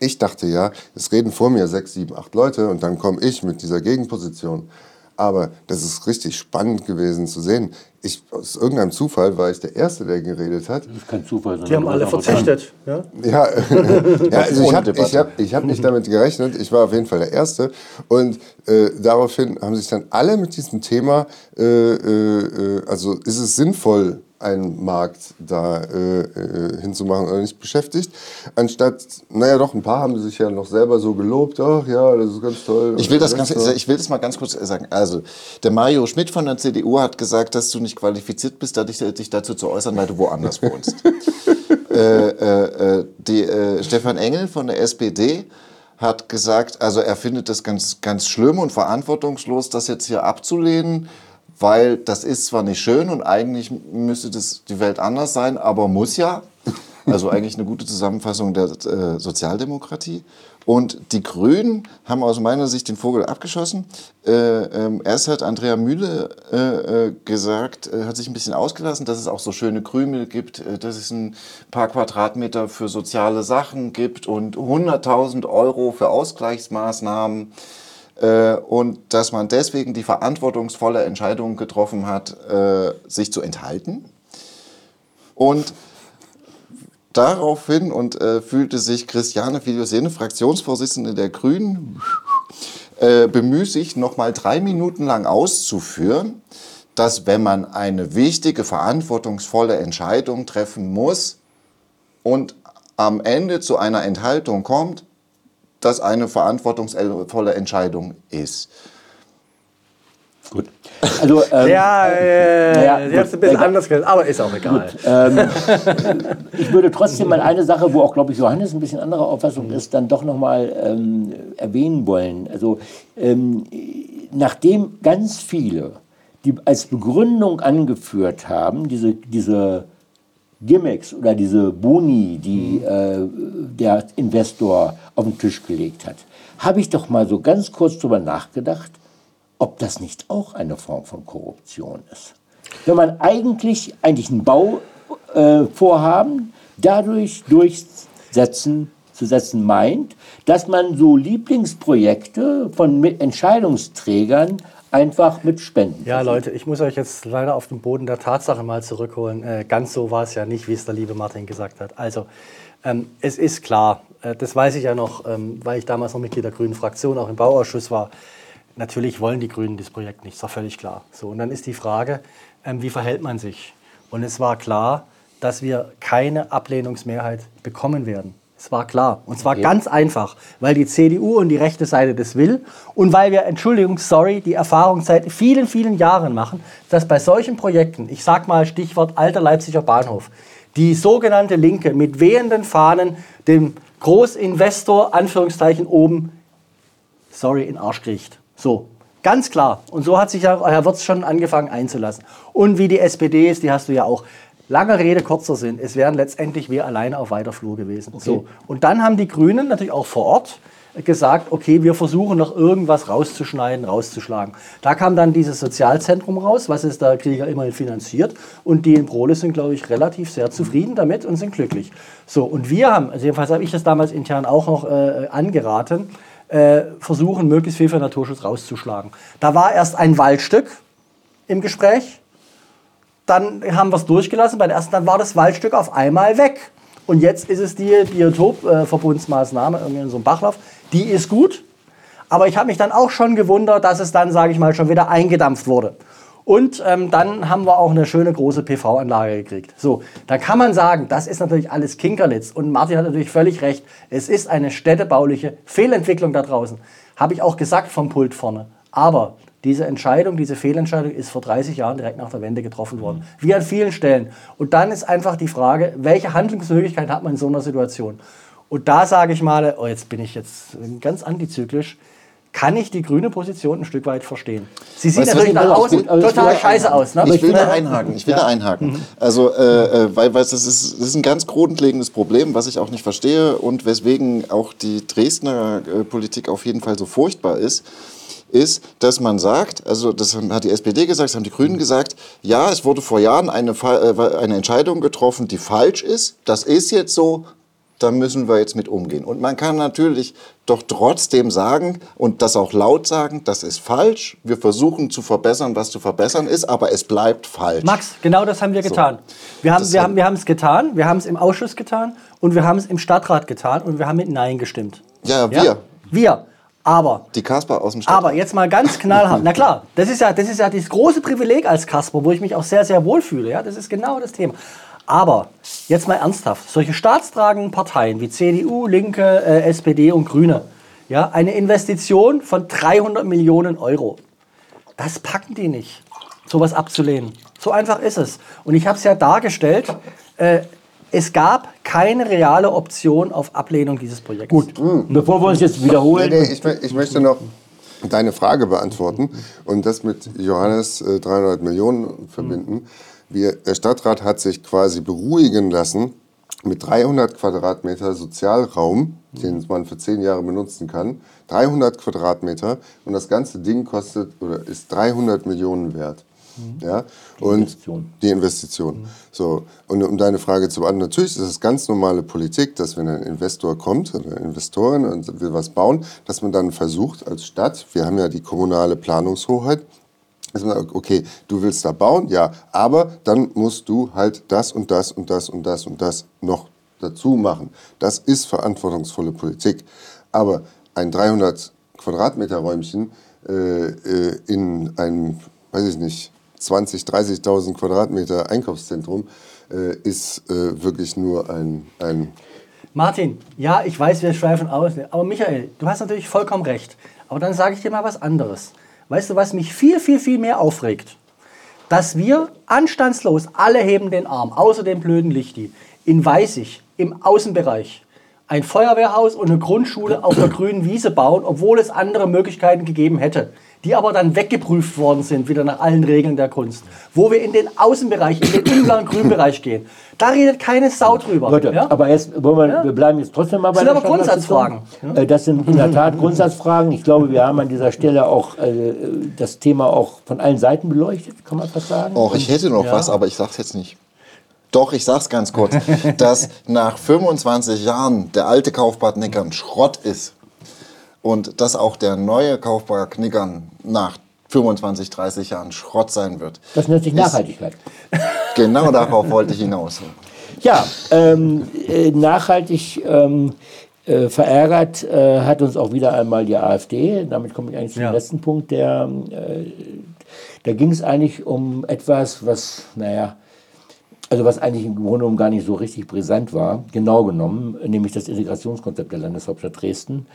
ich dachte ja, es reden vor mir sechs, sieben, acht Leute und dann komme ich mit dieser Gegenposition. Aber das ist richtig spannend gewesen zu sehen. Ich, aus irgendeinem Zufall war ich der Erste, der geredet hat. Das ist kein Zufall. sondern die haben alle verzichtet. Ja? Ja, ja also ich habe ich hab, ich hab nicht damit gerechnet. Ich war auf jeden Fall der Erste. Und äh, daraufhin haben sich dann alle mit diesem Thema, äh, äh, äh, also ist es sinnvoll, einen Markt da äh, äh, hinzumachen oder nicht beschäftigt. Anstatt, naja doch, ein paar haben sich ja noch selber so gelobt, ach ja, das ist ganz toll. Ich will, das ganz, toll. ich will das mal ganz kurz sagen. Also, der Mario Schmidt von der CDU hat gesagt, dass du nicht qualifiziert bist, dich, dich dazu zu äußern, weil du woanders wohnst. äh, äh, äh, die, äh, Stefan Engel von der SPD hat gesagt, also er findet das ganz, ganz schlimm und verantwortungslos, das jetzt hier abzulehnen, weil das ist zwar nicht schön und eigentlich müsste das die Welt anders sein, aber muss ja. Also eigentlich eine gute Zusammenfassung der äh, Sozialdemokratie. Und die Grünen haben aus meiner Sicht den Vogel abgeschossen. Äh, ähm, erst hat Andrea Mühle äh, äh, gesagt, äh, hat sich ein bisschen ausgelassen, dass es auch so schöne Krümel gibt, äh, dass es ein paar Quadratmeter für soziale Sachen gibt und 100.000 Euro für Ausgleichsmaßnahmen. Äh, und dass man deswegen die verantwortungsvolle Entscheidung getroffen hat, äh, sich zu enthalten. Und daraufhin und äh, fühlte sich Christiane Filiosene, Fraktionsvorsitzende der Grünen, äh, bemüßigt, noch mal drei Minuten lang auszuführen, dass wenn man eine wichtige, verantwortungsvolle Entscheidung treffen muss und am Ende zu einer Enthaltung kommt, das eine verantwortungsvolle Entscheidung ist. Gut. Also, ähm, Ja, äh, naja, Sie haben es ein bisschen Egal. anders gesagt, aber ist auch egal. Ich würde trotzdem mal eine Sache, wo auch, glaube ich, Johannes ein bisschen anderer Auffassung ist, dann doch nochmal ähm, erwähnen wollen. Also, ähm, nachdem ganz viele, die als Begründung angeführt haben, diese, diese Gimmicks oder diese Boni, die äh, der Investor auf den Tisch gelegt hat, habe ich doch mal so ganz kurz drüber nachgedacht, ob das nicht auch eine Form von Korruption ist. Wenn man eigentlich, eigentlich ein Bauvorhaben äh, dadurch durchsetzen zu setzen meint, dass man so Lieblingsprojekte von Entscheidungsträgern einfach mit Spenden. Ja, Leute, ich muss euch jetzt leider auf den Boden der Tatsache mal zurückholen. Äh, ganz so war es ja nicht, wie es der liebe Martin gesagt hat. Also, ähm, es ist klar, äh, das weiß ich ja noch, ähm, weil ich damals noch Mitglied der Grünen Fraktion auch im Bauausschuss war. Natürlich wollen die Grünen das Projekt nicht, ist doch völlig klar. So, und dann ist die Frage, ähm, wie verhält man sich? Und es war klar, dass wir keine Ablehnungsmehrheit bekommen werden. Es war klar. Und zwar ganz einfach, weil die CDU und die rechte Seite das will und weil wir, Entschuldigung, sorry, die Erfahrung seit vielen, vielen Jahren machen, dass bei solchen Projekten, ich sag mal Stichwort alter Leipziger Bahnhof, die sogenannte Linke mit wehenden Fahnen dem Großinvestor, Anführungszeichen oben, sorry, in Arsch kriegt. So, ganz klar. Und so hat sich ja Herr Wirtz schon angefangen einzulassen. Und wie die SPD ist, die hast du ja auch. Lange Rede, kurzer Sinn. Es wären letztendlich wir alleine auf weiter Flur gewesen. So. Und dann haben die Grünen natürlich auch vor Ort gesagt, okay, wir versuchen noch irgendwas rauszuschneiden, rauszuschlagen. Da kam dann dieses Sozialzentrum raus, was es der Krieger immerhin finanziert. Und die in Prole sind, glaube ich, relativ sehr zufrieden damit und sind glücklich. So, und wir haben, also jedenfalls habe ich das damals intern auch noch äh, angeraten, äh, versuchen, möglichst viel für Naturschutz rauszuschlagen. Da war erst ein Waldstück im Gespräch, dann haben wir es durchgelassen, bei ersten, dann war das Waldstück auf einmal weg. Und jetzt ist es die Biotopverbundsmaßnahme, irgendwie in so einem Bachlauf, die ist gut. Aber ich habe mich dann auch schon gewundert, dass es dann, sage ich mal, schon wieder eingedampft wurde. Und ähm, dann haben wir auch eine schöne große PV-Anlage gekriegt. So, da kann man sagen, das ist natürlich alles Kinkerlitz. Und Martin hat natürlich völlig recht. Es ist eine städtebauliche Fehlentwicklung da draußen. Habe ich auch gesagt vom Pult vorne. Aber diese Entscheidung, diese Fehlentscheidung ist vor 30 Jahren direkt nach der Wende getroffen worden. Wie an vielen Stellen. Und dann ist einfach die Frage, welche Handlungsmöglichkeit hat man in so einer Situation? Und da sage ich mal, oh, jetzt bin ich jetzt ganz antizyklisch, kann ich die grüne Position ein Stück weit verstehen. Sie sieht Weißt natürlich nach außen total scheiße aus. Ne? Ich will da einhaken. Ich will da einhaken. Also, äh, äh, weil, weil das, ist, das ist ein ganz grundlegendes Problem, was ich auch nicht verstehe und weswegen auch die Dresdner äh, Politik auf jeden Fall so furchtbar ist, ist, dass man sagt, also das hat die SPD gesagt, das haben die Grünen gesagt, ja, es wurde vor Jahren eine, äh, eine Entscheidung getroffen, die falsch ist. Das ist jetzt so. Da müssen wir jetzt mit umgehen. Und man kann natürlich doch trotzdem sagen und das auch laut sagen, das ist falsch. Wir versuchen zu verbessern, was zu verbessern ist, aber es bleibt falsch. Max, genau das haben wir getan. Wir haben Das wir haben wir es getan, wir haben es im Ausschuss getan und wir haben es im Stadtrat getan und wir haben mit Nein gestimmt. Ja, wir. Wir. Aber Die Kasper aus dem Stadt. Aber jetzt mal ganz knallhart. Na klar, das ist ja das, ist ja das große Privileg als Kasper, wo ich mich auch sehr, sehr wohl fühle. Ja? Das ist genau das Thema. Aber jetzt mal ernsthaft. Solche staatstragenden Parteien wie CDU, Linke, äh, SPD und Grüne, ja, eine Investition von 300 Millionen Euro, das packen die nicht, sowas abzulehnen. So einfach ist es. Und ich habe es ja dargestellt, äh, es gab keine reale Option auf Ablehnung dieses Projekts. Gut. Bevor wir uns jetzt Nee, wiederholen, nee, ich, mö- ich möchte noch deine Frage beantworten und das mit Johannes äh, 300 Millionen verbinden. Wir, der Stadtrat hat sich quasi beruhigen lassen mit 300 Quadratmeter Sozialraum, den man für zehn Jahre benutzen kann. 300 Quadratmeter und das ganze Ding kostet oder ist 300 Millionen wert. Ja? Und Investition. die Investition. So, und um deine Frage zu beantworten, natürlich ist es ganz normale Politik, dass wenn ein Investor kommt oder eine Investorin und will was bauen, dass man dann versucht als Stadt, wir haben ja die kommunale Planungshoheit, okay, du willst da bauen, ja, aber dann musst du halt das und das und das und das und das noch dazu machen. Das ist verantwortungsvolle Politik. Aber ein 300 Quadratmeter Räumchen äh, äh, in einem, weiß ich nicht, 20, 30.000 Quadratmeter Einkaufszentrum äh, ist äh, wirklich nur ein, ein Martin, ja, ich weiß, wir schweifen aus, aber Michael, du hast natürlich vollkommen recht. Aber dann sage ich dir mal was anderes. Weißt du, was mich viel, viel, viel mehr aufregt? Dass wir anstandslos, alle heben den Arm, außer dem blöden Lichti, in Weißig, im Außenbereich, ein Feuerwehrhaus und eine Grundschule auf der grünen Wiese bauen, obwohl es andere Möglichkeiten gegeben hätte, die aber dann weggeprüft worden sind, wieder nach allen Regeln der Kunst. Wo wir in den Außenbereich, in den inneren Grünbereich gehen. Da redet keine Sau drüber. Leute, ja? aber jetzt wollen wir, Ja. wir bleiben jetzt trotzdem mal bei sind der aber Grundsatzfragen. Standardsitzung. Äh, Das sind in der Tat Grundsatzfragen. Ich glaube, wir haben an dieser Stelle auch äh, das Thema auch von allen Seiten beleuchtet, kann man fast sagen. Och, ich hätte noch was, aber ich sag's jetzt nicht. Doch, ich sag's ganz kurz, dass nach 25 Jahren der alte Kaufbad Nickern Schrott ist und dass auch der neue Kaufbad Nickern nach 25, 30 Jahren Schrott sein wird. Das nennt sich Nachhaltigkeit. Genau darauf wollte ich hinaus. Ja, ähm, äh, nachhaltig ähm, äh, verärgert äh, hat uns auch wieder einmal die AfD. Damit komme ich eigentlich zum Ja. letzten Punkt. Der, äh, da ging es eigentlich um etwas, was, naja, also was eigentlich im Grunde genommen gar nicht so richtig brisant war, genau genommen, nämlich das Integrationskonzept der Landeshauptstadt Dresden,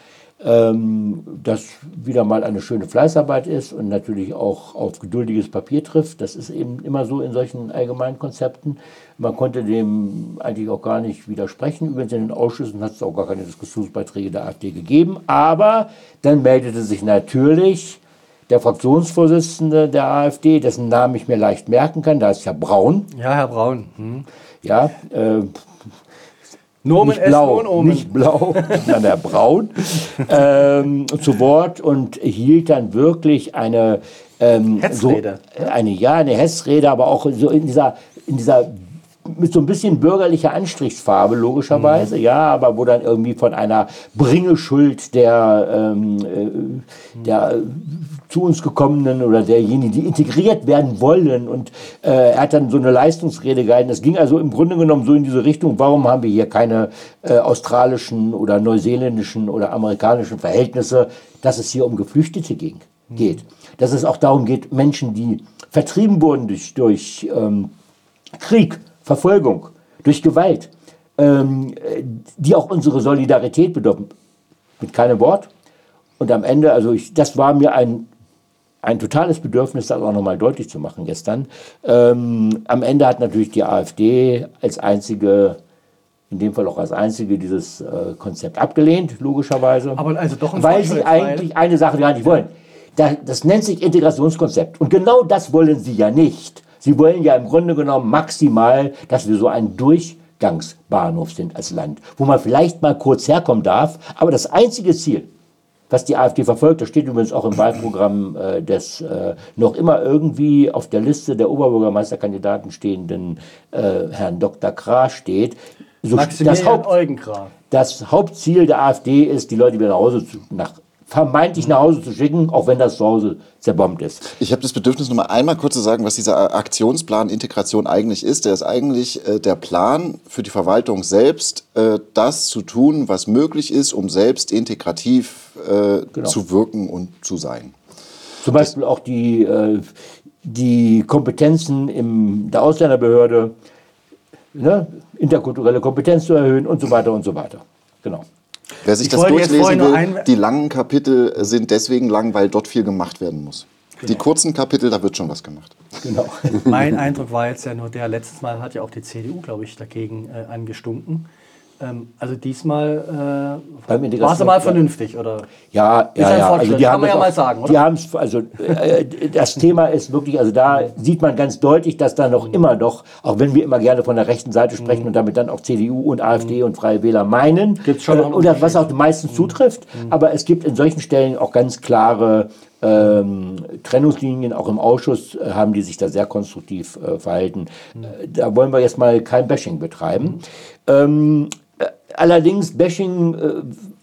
ähm, das wieder mal eine schöne Fleißarbeit ist und natürlich auch auf geduldiges Papier trifft. Das ist eben immer so in solchen allgemeinen Konzepten. Man konnte dem eigentlich auch gar nicht widersprechen. Übrigens in den Ausschüssen hat es auch gar keine Diskussionsbeiträge der AfD gegeben. Aber dann meldete sich natürlich der Fraktionsvorsitzende der AfD, dessen Namen ich mir leicht merken kann, da ist Herr Braun. Ja, Herr Braun. Hm. Ja, äh, Nomen nicht blau, nicht blau, sondern der Braun, ähm, zu Wort und hielt dann wirklich eine ähm, Hetzrede. So, eine ja, eine Hetzrede, aber auch so in dieser in dieser mit so ein bisschen bürgerlicher Anstrichsfarbe, logischerweise, ja, aber wo dann irgendwie von einer Bringeschuld der, ähm, äh, der zu uns gekommenen oder derjenigen, die integriert werden wollen. Und äh, er hat dann so eine Leistungsrede gehalten. Das ging also im Grunde genommen so in diese Richtung, warum haben wir hier keine äh, australischen oder neuseeländischen oder amerikanischen Verhältnisse, dass es hier um Geflüchtete ging, geht. Dass es auch darum geht, Menschen, die vertrieben wurden durch, durch ähm, Krieg, Verfolgung, durch Gewalt, ähm, äh, die auch unsere Solidarität bedürfen. Mit keinem Wort. Und am Ende, also ich, das war mir ein, ein totales Bedürfnis, das auch nochmal deutlich zu machen gestern. Ähm, am Ende hat natürlich die AfD als einzige, in dem Fall auch als einzige, dieses äh, Konzept abgelehnt, logischerweise. Aber also doch ein Weil sie eigentlich eine Sache gar nicht wollen. Da, das nennt sich Integrationskonzept. Und genau das wollen sie ja nicht. Sie wollen ja im Grunde genommen maximal, dass wir so ein Durchgangsbahnhof sind als Land, wo man vielleicht mal kurz herkommen darf. Aber das einzige Ziel, was die AfD verfolgt, das steht übrigens auch im Wahlprogramm äh, des äh, noch immer irgendwie auf der Liste der Oberbürgermeisterkandidaten stehenden äh, Herrn Dr. Krah steht. So, das, Haupt, das Hauptziel der AfD ist, die Leute wieder nach Hause zu, nach, vermeintlich nach Hause zu schicken, auch wenn das zu Hause zerbombt ist. Ich habe das Bedürfnis, noch mal einmal kurz zu sagen, was dieser Aktionsplan Integration eigentlich ist. Der ist eigentlich äh, der Plan für die Verwaltung selbst, äh, das zu tun, was möglich ist, um selbst integrativ äh, Genau. zu wirken und zu sein. Zum Beispiel auch die, äh, die Kompetenzen in der Ausländerbehörde, ne, interkulturelle Kompetenz zu erhöhen und so weiter und so weiter. Genau. Wer sich Ich das durchlesen will, die langen Kapitel sind deswegen lang, weil dort viel gemacht werden muss. Die kurzen Kapitel, da wird schon was gemacht. genau. Mein Eindruck war jetzt ja nur der, letztes Mal hat ja auch die CDU, glaube ich, dagegen äh, angestunken. Ähm, also diesmal äh, war es mal vernünftig, oder? Ja, ja, ja. Fortschritt, Also die kann man ja auch- mal sagen, oder? Die haben also äh, das Thema ist wirklich, also da sieht man ganz deutlich, dass da noch immer noch, auch wenn wir immer gerne von der rechten Seite sprechen und damit dann auch CDU und AfD und Freie Wähler meinen, Mhm. Gibt's schon äh, oder was auch meistens Mhm. zutrifft, aber es gibt in solchen Stellen auch ganz klare ähm, Trennungslinien, auch im Ausschuss äh, haben die sich da sehr konstruktiv äh, verhalten. Äh, da wollen wir jetzt mal kein Bashing betreiben. Ähm, äh, allerdings Bashing äh,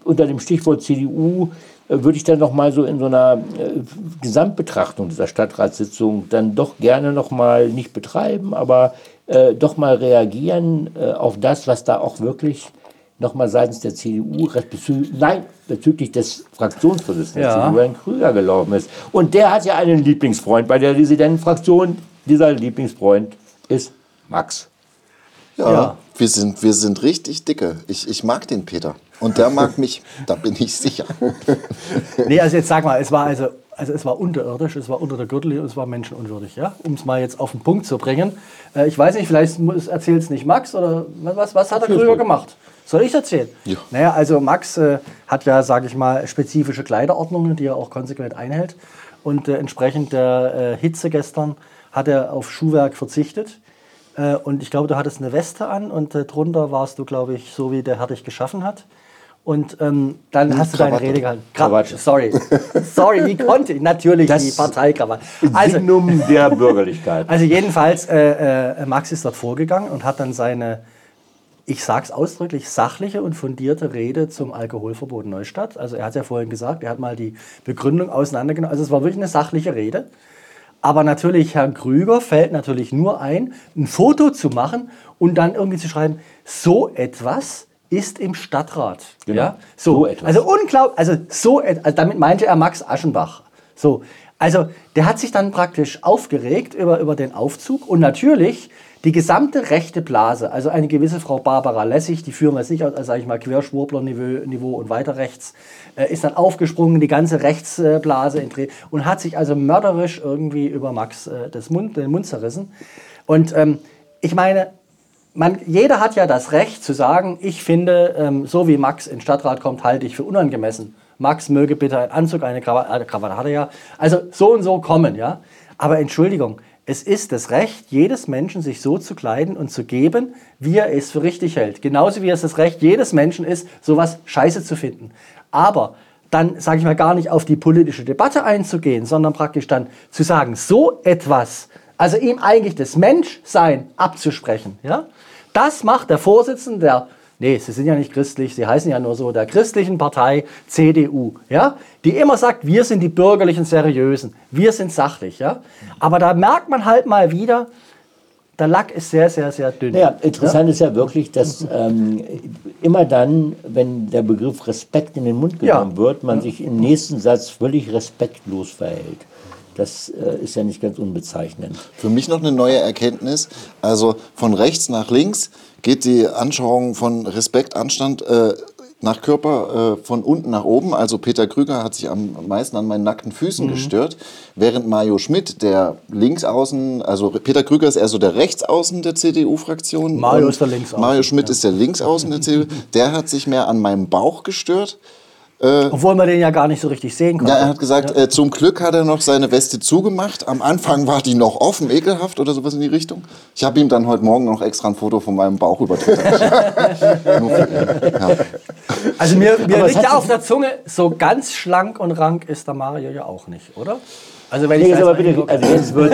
unter dem Stichwort CDU äh, würde ich dann noch mal so in so einer äh, Gesamtbetrachtung dieser Stadtratssitzung dann doch gerne noch mal nicht betreiben, aber äh, doch mal reagieren äh, auf das, was da auch wirklich noch mal seitens der CDU nein, bezüglich des Fraktionsvorsitzenden Ja. der CDU, Herrn Krüger, gelaufen ist. Und der hat ja einen Lieblingsfreund bei der Residentenfraktion. Dieser Lieblingsfreund ist Max. Ja, Ja. Wir, sind, wir sind richtig dicke. Ich, ich mag den Peter. Und der mag mich. Da bin ich sicher. Nee, also jetzt sag mal, es war also, also es war unterirdisch, es war unter der Gürtellinie und es war menschenunwürdig, ja? Um es mal jetzt auf den Punkt zu bringen. Äh, ich weiß nicht, vielleicht erzählt es nicht Max oder was, was hat der Krüger gemacht? Soll ich erzählen? Ja. Naja, also Max äh, hat ja, sage ich mal, spezifische Kleiderordnungen, die er auch konsequent einhält. Und äh, entsprechend der äh, Hitze gestern hat er auf Schuhwerk verzichtet. Äh, und ich glaube, du hattest eine Weste an und äh, drunter warst du, glaube ich, so wie der Herr dich geschaffen hat. Und ähm, dann hast du deine. Rede gehalten. Krawatte. Sorry. Sorry, wie konnte ich? Natürlich Das- die Parteikrawatte. Also, Signum der Bürgerlichkeit. also jedenfalls, äh, äh, Max ist dort vorgegangen und hat dann seine, ich sag's ausdrücklich, sachliche und fundierte Rede zum Alkoholverbot Neustadt. Also er hat ja vorhin gesagt, er hat mal die Begründung auseinandergenommen. Also es war wirklich eine sachliche Rede. Aber natürlich, Herrn Krüger fällt natürlich nur ein, ein Foto zu machen und dann irgendwie zu schreiben, so etwas ist im Stadtrat. Genau. Ja? So, So etwas. Also unglaublich, also so, also damit meinte er Max Aschenbach. So, also der hat sich dann praktisch aufgeregt über, über den Aufzug und natürlich die gesamte rechte Blase, also eine gewisse Frau Barbara Lessig, die führen wir jetzt nicht aus, als sage ich mal Querschwurbler-Niveau Niveau und weiter rechts, äh, ist dann aufgesprungen, die ganze Rechtsblase in Dreh und hat sich also mörderisch irgendwie über Max äh, das Mund, den Mund zerrissen. Und ähm, ich meine, man, jeder hat ja das Recht zu sagen, ich finde, ähm, so wie Max in Stadtrat kommt, halte ich für unangemessen. Max möge bitte einen Anzug, eine Krawatte, eine Krawatte hat er ja. Also so und so kommen, ja. Aber Entschuldigung, es ist das Recht jedes Menschen, sich so zu kleiden und zu geben, wie er es für richtig hält. Genauso wie es das Recht jedes Menschen ist, sowas scheiße zu finden. Aber dann, sage ich mal, gar nicht auf die politische Debatte einzugehen, sondern praktisch dann zu sagen, so etwas, also ihm eigentlich das Menschsein abzusprechen, ja, das macht der Vorsitzende der, nee, sie sind ja nicht christlich, sie heißen ja nur so, der christlichen Partei CDU, ja, die immer sagt, wir sind die bürgerlichen Seriösen, wir sind sachlich, ja. Aber da merkt man halt mal wieder, der Lack ist sehr, sehr, sehr dünn. Naja, interessant ist ja wirklich, dass ähm, immer dann, wenn der Begriff Respekt in den Mund genommen Ja. wird, man sich im nächsten Satz völlig respektlos verhält. Das äh, ist ja nicht ganz unbezeichnend. Für mich noch eine neue Erkenntnis. Also von rechts nach links geht die Anschauung von Respekt, Anstand äh, nach Körper äh, von unten nach oben. Also Peter Krüger hat sich am meisten an meinen nackten Füßen gestört, während Mario Schmidt, der Linksaußen, also Peter Krüger ist eher so der Rechtsaußen der CDU-Fraktion. Mario ist der Linksaußen, Mario Schmidt ist der Linksaußen der CDU. Der hat sich mehr an meinem Bauch gestört. Obwohl man den ja gar nicht so richtig sehen konnte. Ja, er hat gesagt, äh, zum Glück hat er noch seine Weste zugemacht. Am Anfang war die noch offen, ekelhaft oder sowas in die Richtung. Ich habe ihm dann heute Morgen noch extra ein Foto von meinem Bauch über Twitter geschickt. Nur für ihn. Ja. Also mir, mir liegt ja auf der Zunge, so ganz schlank und rank ist der Mario ja auch nicht, oder? Also wenn Nee, ich jetzt das aber bitte, also jetzt wird,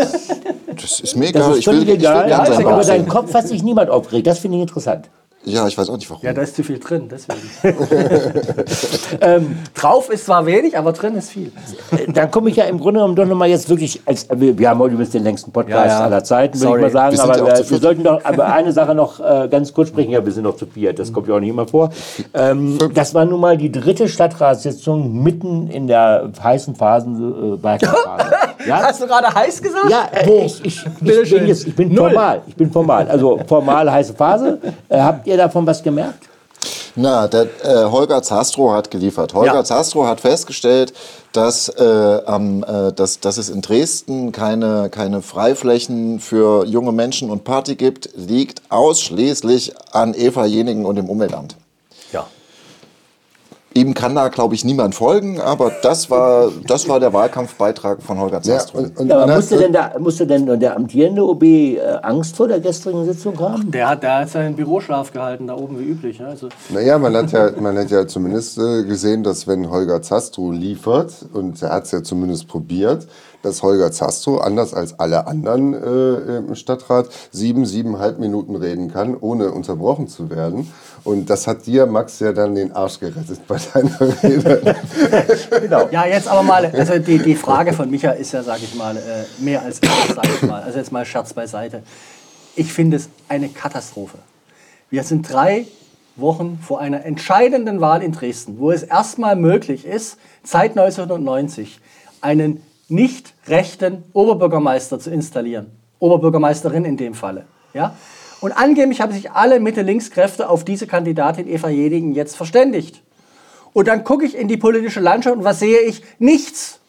Das ist mir das egal. ist Ich will, völlig ich will egal, seinen aber deinen. Kopf hat sich niemand aufgeregt. Das finde ich interessant. Ja, ich weiß auch nicht warum. Ja, da ist zu viel drin, deswegen. ähm, drauf ist zwar wenig, aber drin ist viel. Äh, Dann komme ich ja im Grunde genommen doch nochmal jetzt wirklich, als, wir, wir haben heute übrigens den längsten Podcast Ja, ja. aller Zeiten, würde ich mal sagen, Wir aber ja auch wir, wir sollten doch aber eine Sache noch äh, ganz kurz sprechen. Ja, wir sind noch zu viert, das kommt ja auch nicht immer vor. Ähm, das war nun mal die dritte Stadtratssitzung mitten in der heißen Phasen, äh, Wahlkampfphase. Ja? Hast du gerade heiß gesagt? Ja, äh, ich, ich, ich, bin jetzt, ich bin formal. Ich bin formal. Also formal heiße Phase. Äh, habt ihr davon was gemerkt? Na, der, äh, Holger Zastrow hat geliefert. Holger Ja. Zastrow hat festgestellt, dass, äh, am, äh, dass, dass es in Dresden keine, keine Freiflächen für junge Menschen und Party gibt, liegt ausschließlich an Eva Jenigen und dem Umweltamt. Ja. Ihm kann da, glaube ich, niemand folgen, aber das war, das war der Wahlkampfbeitrag von Holger Ja, Zastrow. und, und Ja, aber musste denn, da, musste denn der amtierende OB äh, Angst vor der gestrigen Sitzung haben? Der hat, der hat seinen Büroschlaf gehalten, da oben wie üblich. Ja? Also, Naja, man hat ja, man hat ja zumindest äh, gesehen, dass wenn Holger Zastrow liefert, und er hat es ja zumindest probiert, dass Holger Zastrow, anders als alle anderen äh, im Stadtrat, sieben, siebeneinhalb Minuten reden kann, ohne unterbrochen zu werden. Und das hat dir, Max, ja dann den Arsch gerettet bei deiner Rede. ja, jetzt aber mal, also die, die Frage von Micha ist ja, sage ich mal, äh, mehr als sage ich mal. Also jetzt mal Scherz beiseite. Ich finde es eine Katastrophe. Wir sind drei Wochen vor einer entscheidenden Wahl in Dresden, wo es erstmal möglich ist, seit 1990 einen nicht rechten Oberbürgermeister zu installieren. Oberbürgermeisterin in dem Falle. Ja? Und angeblich haben sich alle Mitte-Links-Kräfte auf diese Kandidatin Eva Jedigen jetzt verständigt. Und dann gucke ich in die politische Landschaft und was sehe ich? Nichts.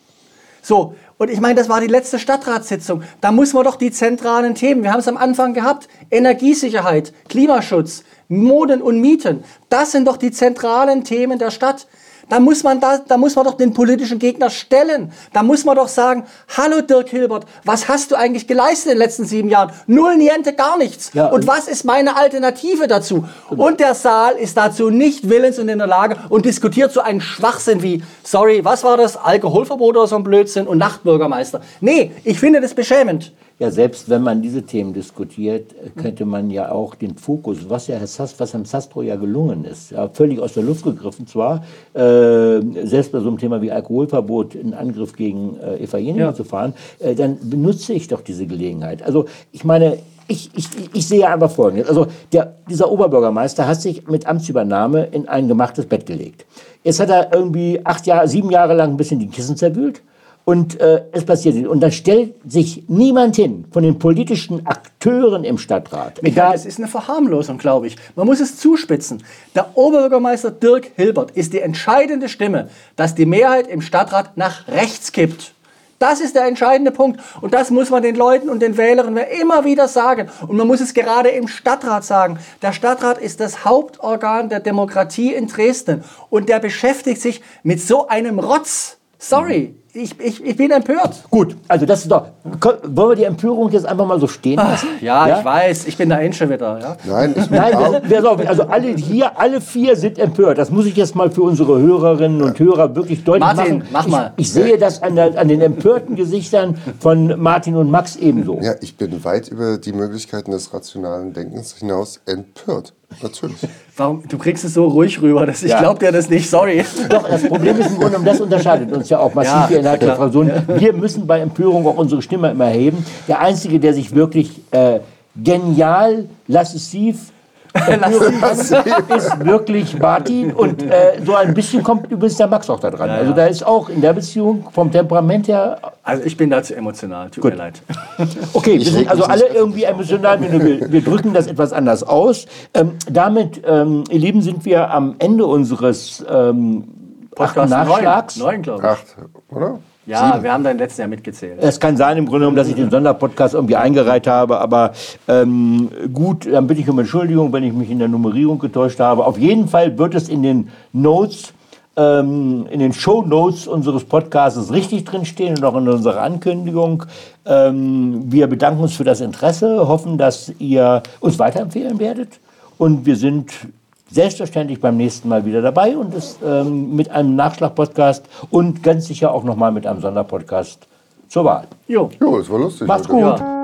So, und ich meine, das war die letzte Stadtratssitzung. Da muss man doch die zentralen Themen, wir haben es am Anfang gehabt, Energiesicherheit, Klimaschutz, Moden und Mieten, das sind doch die zentralen Themen der Stadt. Da muss man da, da muss man doch den politischen Gegner stellen. Da muss man doch sagen, hallo Dirk Hilbert, was hast du eigentlich geleistet in den letzten sieben Jahren? Null, niente, gar nichts. Ja, und und- was ist meine Alternative dazu? Und der Saal ist dazu nicht willens und in der Lage und diskutiert so einen Schwachsinn wie, sorry, was war das? Alkoholverbot oder so ein Blödsinn und Nachtbürgermeister. Nee, ich finde das beschämend. Ja, selbst wenn man diese Themen diskutiert, äh, könnte man ja auch den Fokus, was ja Herr Sass, was Herrn Sastro ja gelungen ist, ja, völlig aus der Luft gegriffen zwar, äh, selbst bei so einem Thema wie Alkoholverbot in Angriff gegen äh, Eva Jening Ja. zu fahren, äh, dann benutze ich doch diese Gelegenheit. Also ich meine, ich, ich, ich sehe einfach Folgendes. Also der, dieser Oberbürgermeister hat sich mit Amtsübernahme in ein gemachtes Bett gelegt. Jetzt hat er irgendwie acht Jahre, sieben Jahre lang ein bisschen die Kissen zerwühlt. Und äh, es passiert nicht. Und da stellt sich niemand hin von den politischen Akteuren im Stadtrat. Michael, es ist eine Verharmlosung, glaube ich. Man muss es zuspitzen. Der Oberbürgermeister Dirk Hilbert ist die entscheidende Stimme, dass die Mehrheit im Stadtrat nach rechts kippt. Das ist der entscheidende Punkt. Und das muss man den Leuten und den Wählerinnen immer wieder sagen. Und man muss es gerade im Stadtrat sagen. Der Stadtrat ist das Hauptorgan der Demokratie in Dresden. Und der beschäftigt sich mit so einem Rotz. Sorry, ich, ich, ich bin empört. Gut, also das ist doch. Wollen wir die Empörung jetzt einfach mal so stehen lassen? Ja, ich weiß, ich bin der Ensche wieder. Ja? Nein, ich Nein, wir, so, also alle hier, alle vier sind empört. Das muss ich jetzt mal für unsere Hörerinnen und Hörer wirklich deutlich Martin, machen. mach mal. Ich, ich sehe das an, der, an den empörten Gesichtern von Martin und Max ebenso. Ja, ich bin weit über die Möglichkeiten des rationalen Denkens hinaus empört. Natürlich. Warum? Du kriegst es so ruhig rüber, dass ich Ja. glaub dir das nicht. Sorry. Doch, das Problem ist im Grunde genommen, das unterscheidet uns ja auch massiv Ja, innerhalb der. Fraktion. Wir müssen bei Empörung auch unsere Stimme immer heben. Der Einzige, der sich wirklich äh, genial, kann, ist wirklich Martin. Und äh, so ein bisschen kommt übrigens der Max auch da dran. Also da ist auch in der Beziehung vom Temperament her Also ich bin dazu emotional, tut mir leid. Okay, wir sind also alle irgendwie emotional, wir, wir drücken das etwas anders aus. Ähm, damit, ähm, ihr Lieben, sind wir am Ende unseres ähm, achten Nachschlags. Neun, neun glaube ich. Acht, oder? Ja, wir haben dein letztes Jahr mitgezählt. Es kann sein im Grunde genommen, dass ich den Sonderpodcast irgendwie eingereiht habe, aber ähm, gut, dann bitte ich um Entschuldigung, wenn ich mich in der Nummerierung getäuscht habe. Auf jeden Fall wird es in den Notes, ähm, in den Show Notes unseres Podcasts richtig drinstehen und auch in unserer Ankündigung. Ähm, wir bedanken uns für das Interesse, hoffen, dass ihr uns weiterempfehlen werdet und wir sind selbstverständlich beim nächsten Mal wieder dabei und es ähm, mit einem Nachschlag-Podcast und ganz sicher auch nochmal mit einem Sonderpodcast zur Wahl. Jo. Jo, es war lustig. Macht's gut. Ja.